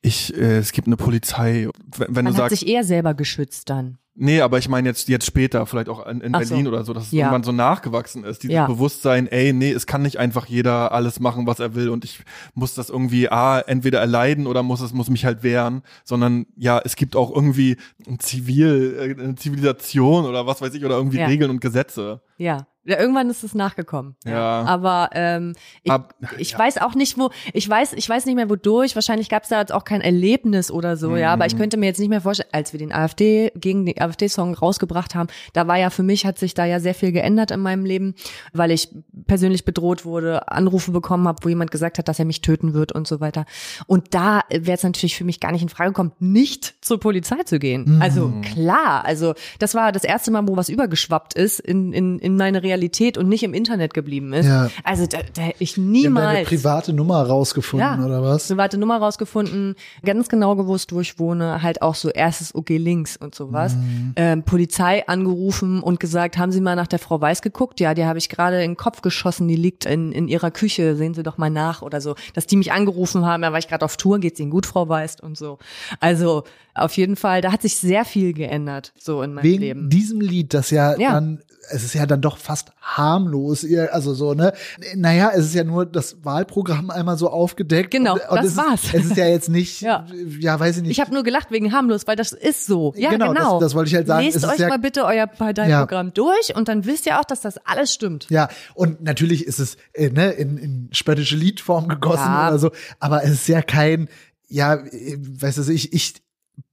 ich, äh, es gibt eine Polizei. Wenn, wenn du hat sagst, sich eher selber geschützt dann. nee, aber ich meine jetzt, jetzt später, vielleicht auch in, in Ach so. Berlin oder so, dass es Ja. irgendwann so nachgewachsen ist. Dieses Ja. Bewusstsein, ey, nee, es kann nicht einfach jeder alles machen, was er will und ich muss das irgendwie, ah, entweder erleiden oder muss es, muss mich halt wehren, sondern ja, es gibt auch irgendwie ein Zivil, äh, eine Zivilisation oder was weiß ich, oder irgendwie Ja. Regeln und Gesetze. Ja. ja irgendwann ist es nachgekommen. Ja. Aber ähm, ich, Ab- ich ja. weiß auch nicht, wo, ich weiß, ich weiß nicht mehr wodurch. Wahrscheinlich gab es da jetzt auch kein Erlebnis oder so, ja. Aber ich Mhm. könnte mir jetzt nicht mehr vorstellen, als wir den AfD gegen den AfD-Song rausgebracht haben, da war ja für mich, hat sich da ja sehr viel geändert in meinem Leben, weil ich persönlich bedroht wurde, Anrufe bekommen habe, wo jemand gesagt hat, dass er mich töten wird und so weiter. Und da wäre es natürlich für mich gar nicht in Frage gekommen, nicht zur Polizei zu gehen. Also klar, also das war das erste Mal, wo was übergeschwappt ist in, in, in meine Realität und nicht im Internet geblieben ist. Ja. Also da, da hätte ich niemals private Nummer rausgefunden, Ja. oder was? private Nummer rausgefunden, ganz genau gewusst, wo ich wohne, halt auch so erstes OG links und sowas. Mhm. Ähm, Polizei angerufen und gesagt, haben Sie mal nach der Frau Weiß geguckt? Ja, die habe ich gerade in den Kopf geschossen, die liegt in, in ihrer Küche, sehen Sie doch mal nach oder so. Dass die mich angerufen haben, da war ich gerade auf Tour, geht's Ihnen gut, Frau Weiß und so. Also auf jeden Fall, da hat sich sehr viel geändert, so in meinem Wegen Leben. diesem Lied, das ja, Ja. dann, es ist ja dann doch fast harmlos, also so, ne? Naja, es ist ja nur das Wahlprogramm einmal so aufgedeckt. Genau, und, und das es war's. Ist, es ist ja jetzt nicht, ja, Ja. weiß ich nicht. Ich habe nur gelacht wegen harmlos, weil das ist so. Ja, Genau, genau. das- das wollte ich halt sagen. Lest euch ja- mal bitte euer Parteiprogramm durch und dann wisst ihr auch, dass das alles stimmt. Ja, und natürlich ist es äh, ne, in, in spöttische Liedform gegossen Ja. oder so, aber es ist ja kein, ja, äh, weißt du, ich, ich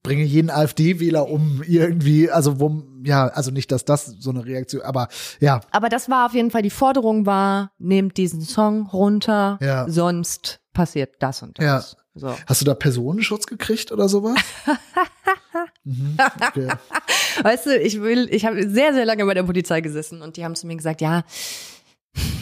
bringe jeden AfD-Wähler um irgendwie, also wo, ja, also nicht, dass das so eine Reaktion, aber ja, Aber das war auf jeden Fall, die Forderung war, nehmt diesen Song runter, Ja. sonst passiert das und das. So. hast du da Personenschutz gekriegt oder sowas? mhm, okay. Weißt du, ich will, ich habe sehr, sehr lange bei der Polizei gesessen und die haben zu mir gesagt, ja,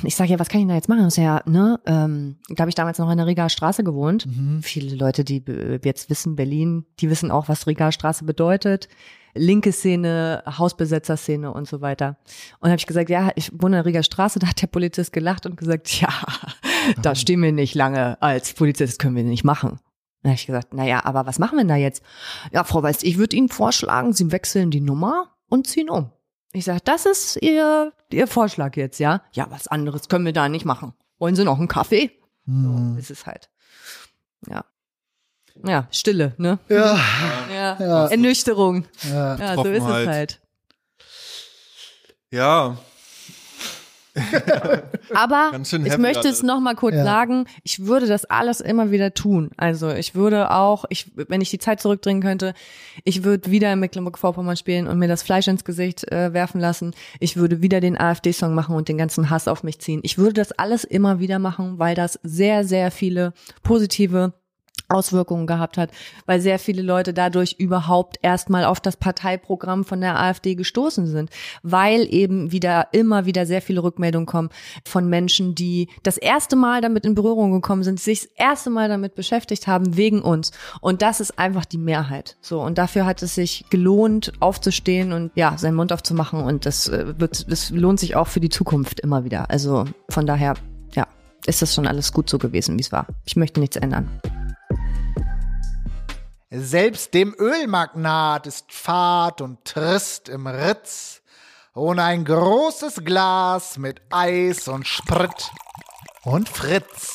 ich sage ja, was kann ich da jetzt machen? Das ist ja, ne, ähm, da habe ich damals noch in der Rigaer Straße gewohnt. Mhm. Viele Leute, die jetzt wissen, Berlin, die wissen auch, was Rigaer Straße bedeutet. Linke Szene, Hausbesetzerszene und so weiter. Und habe ich gesagt, ja, ich wohne in der Rigaer Straße, da hat der Polizist gelacht und gesagt, ja, da stehen wir nicht lange als Polizist, können wir nicht machen. Dann habe ich gesagt, naja, aber was machen wir denn da jetzt? Ja, Frau Weiß, ich würde Ihnen vorschlagen, Sie wechseln die Nummer und ziehen um. Ich sage, das ist Ihr, Ihr Vorschlag jetzt, ja? Ja, was anderes können wir da nicht machen. Wollen Sie noch einen Kaffee? Mhm. So ist es halt. Ja. Ja, Stille, ne? Ja, Ja. Ja. Ernüchterung. ja. Ja, so ist es halt. Ja. Aber ich möchte alles. es noch mal kurz Ja. sagen, ich würde das alles immer wieder tun. Also ich würde auch, ich, wenn ich die Zeit zurückdrehen könnte, ich würde wieder in Mecklenburg-Vorpommern spielen und mir das Fleisch ins Gesicht äh, werfen lassen. Ich würde wieder den AfD-Song machen und den ganzen Hass auf mich ziehen. Ich würde das alles immer wieder machen, weil das sehr, sehr viele positive Auswirkungen gehabt hat, weil sehr viele Leute dadurch überhaupt erstmal auf das Parteiprogramm von der AfD gestoßen sind, weil eben wieder immer wieder sehr viele Rückmeldungen kommen von Menschen, die das erste Mal damit in Berührung gekommen sind, sich das erste Mal damit beschäftigt haben wegen uns und das ist einfach die Mehrheit. So und dafür hat es sich gelohnt aufzustehen und ja, seinen Mund aufzumachen und das äh, wird das lohnt sich auch für die Zukunft immer wieder. Also von daher ja, ist das schon alles gut so gewesen, wie es war. Ich möchte nichts ändern. Selbst dem Ölmagnat ist fad und trist im Ritz. Ohne ein großes Glas mit Eis und Sprit und Fritz.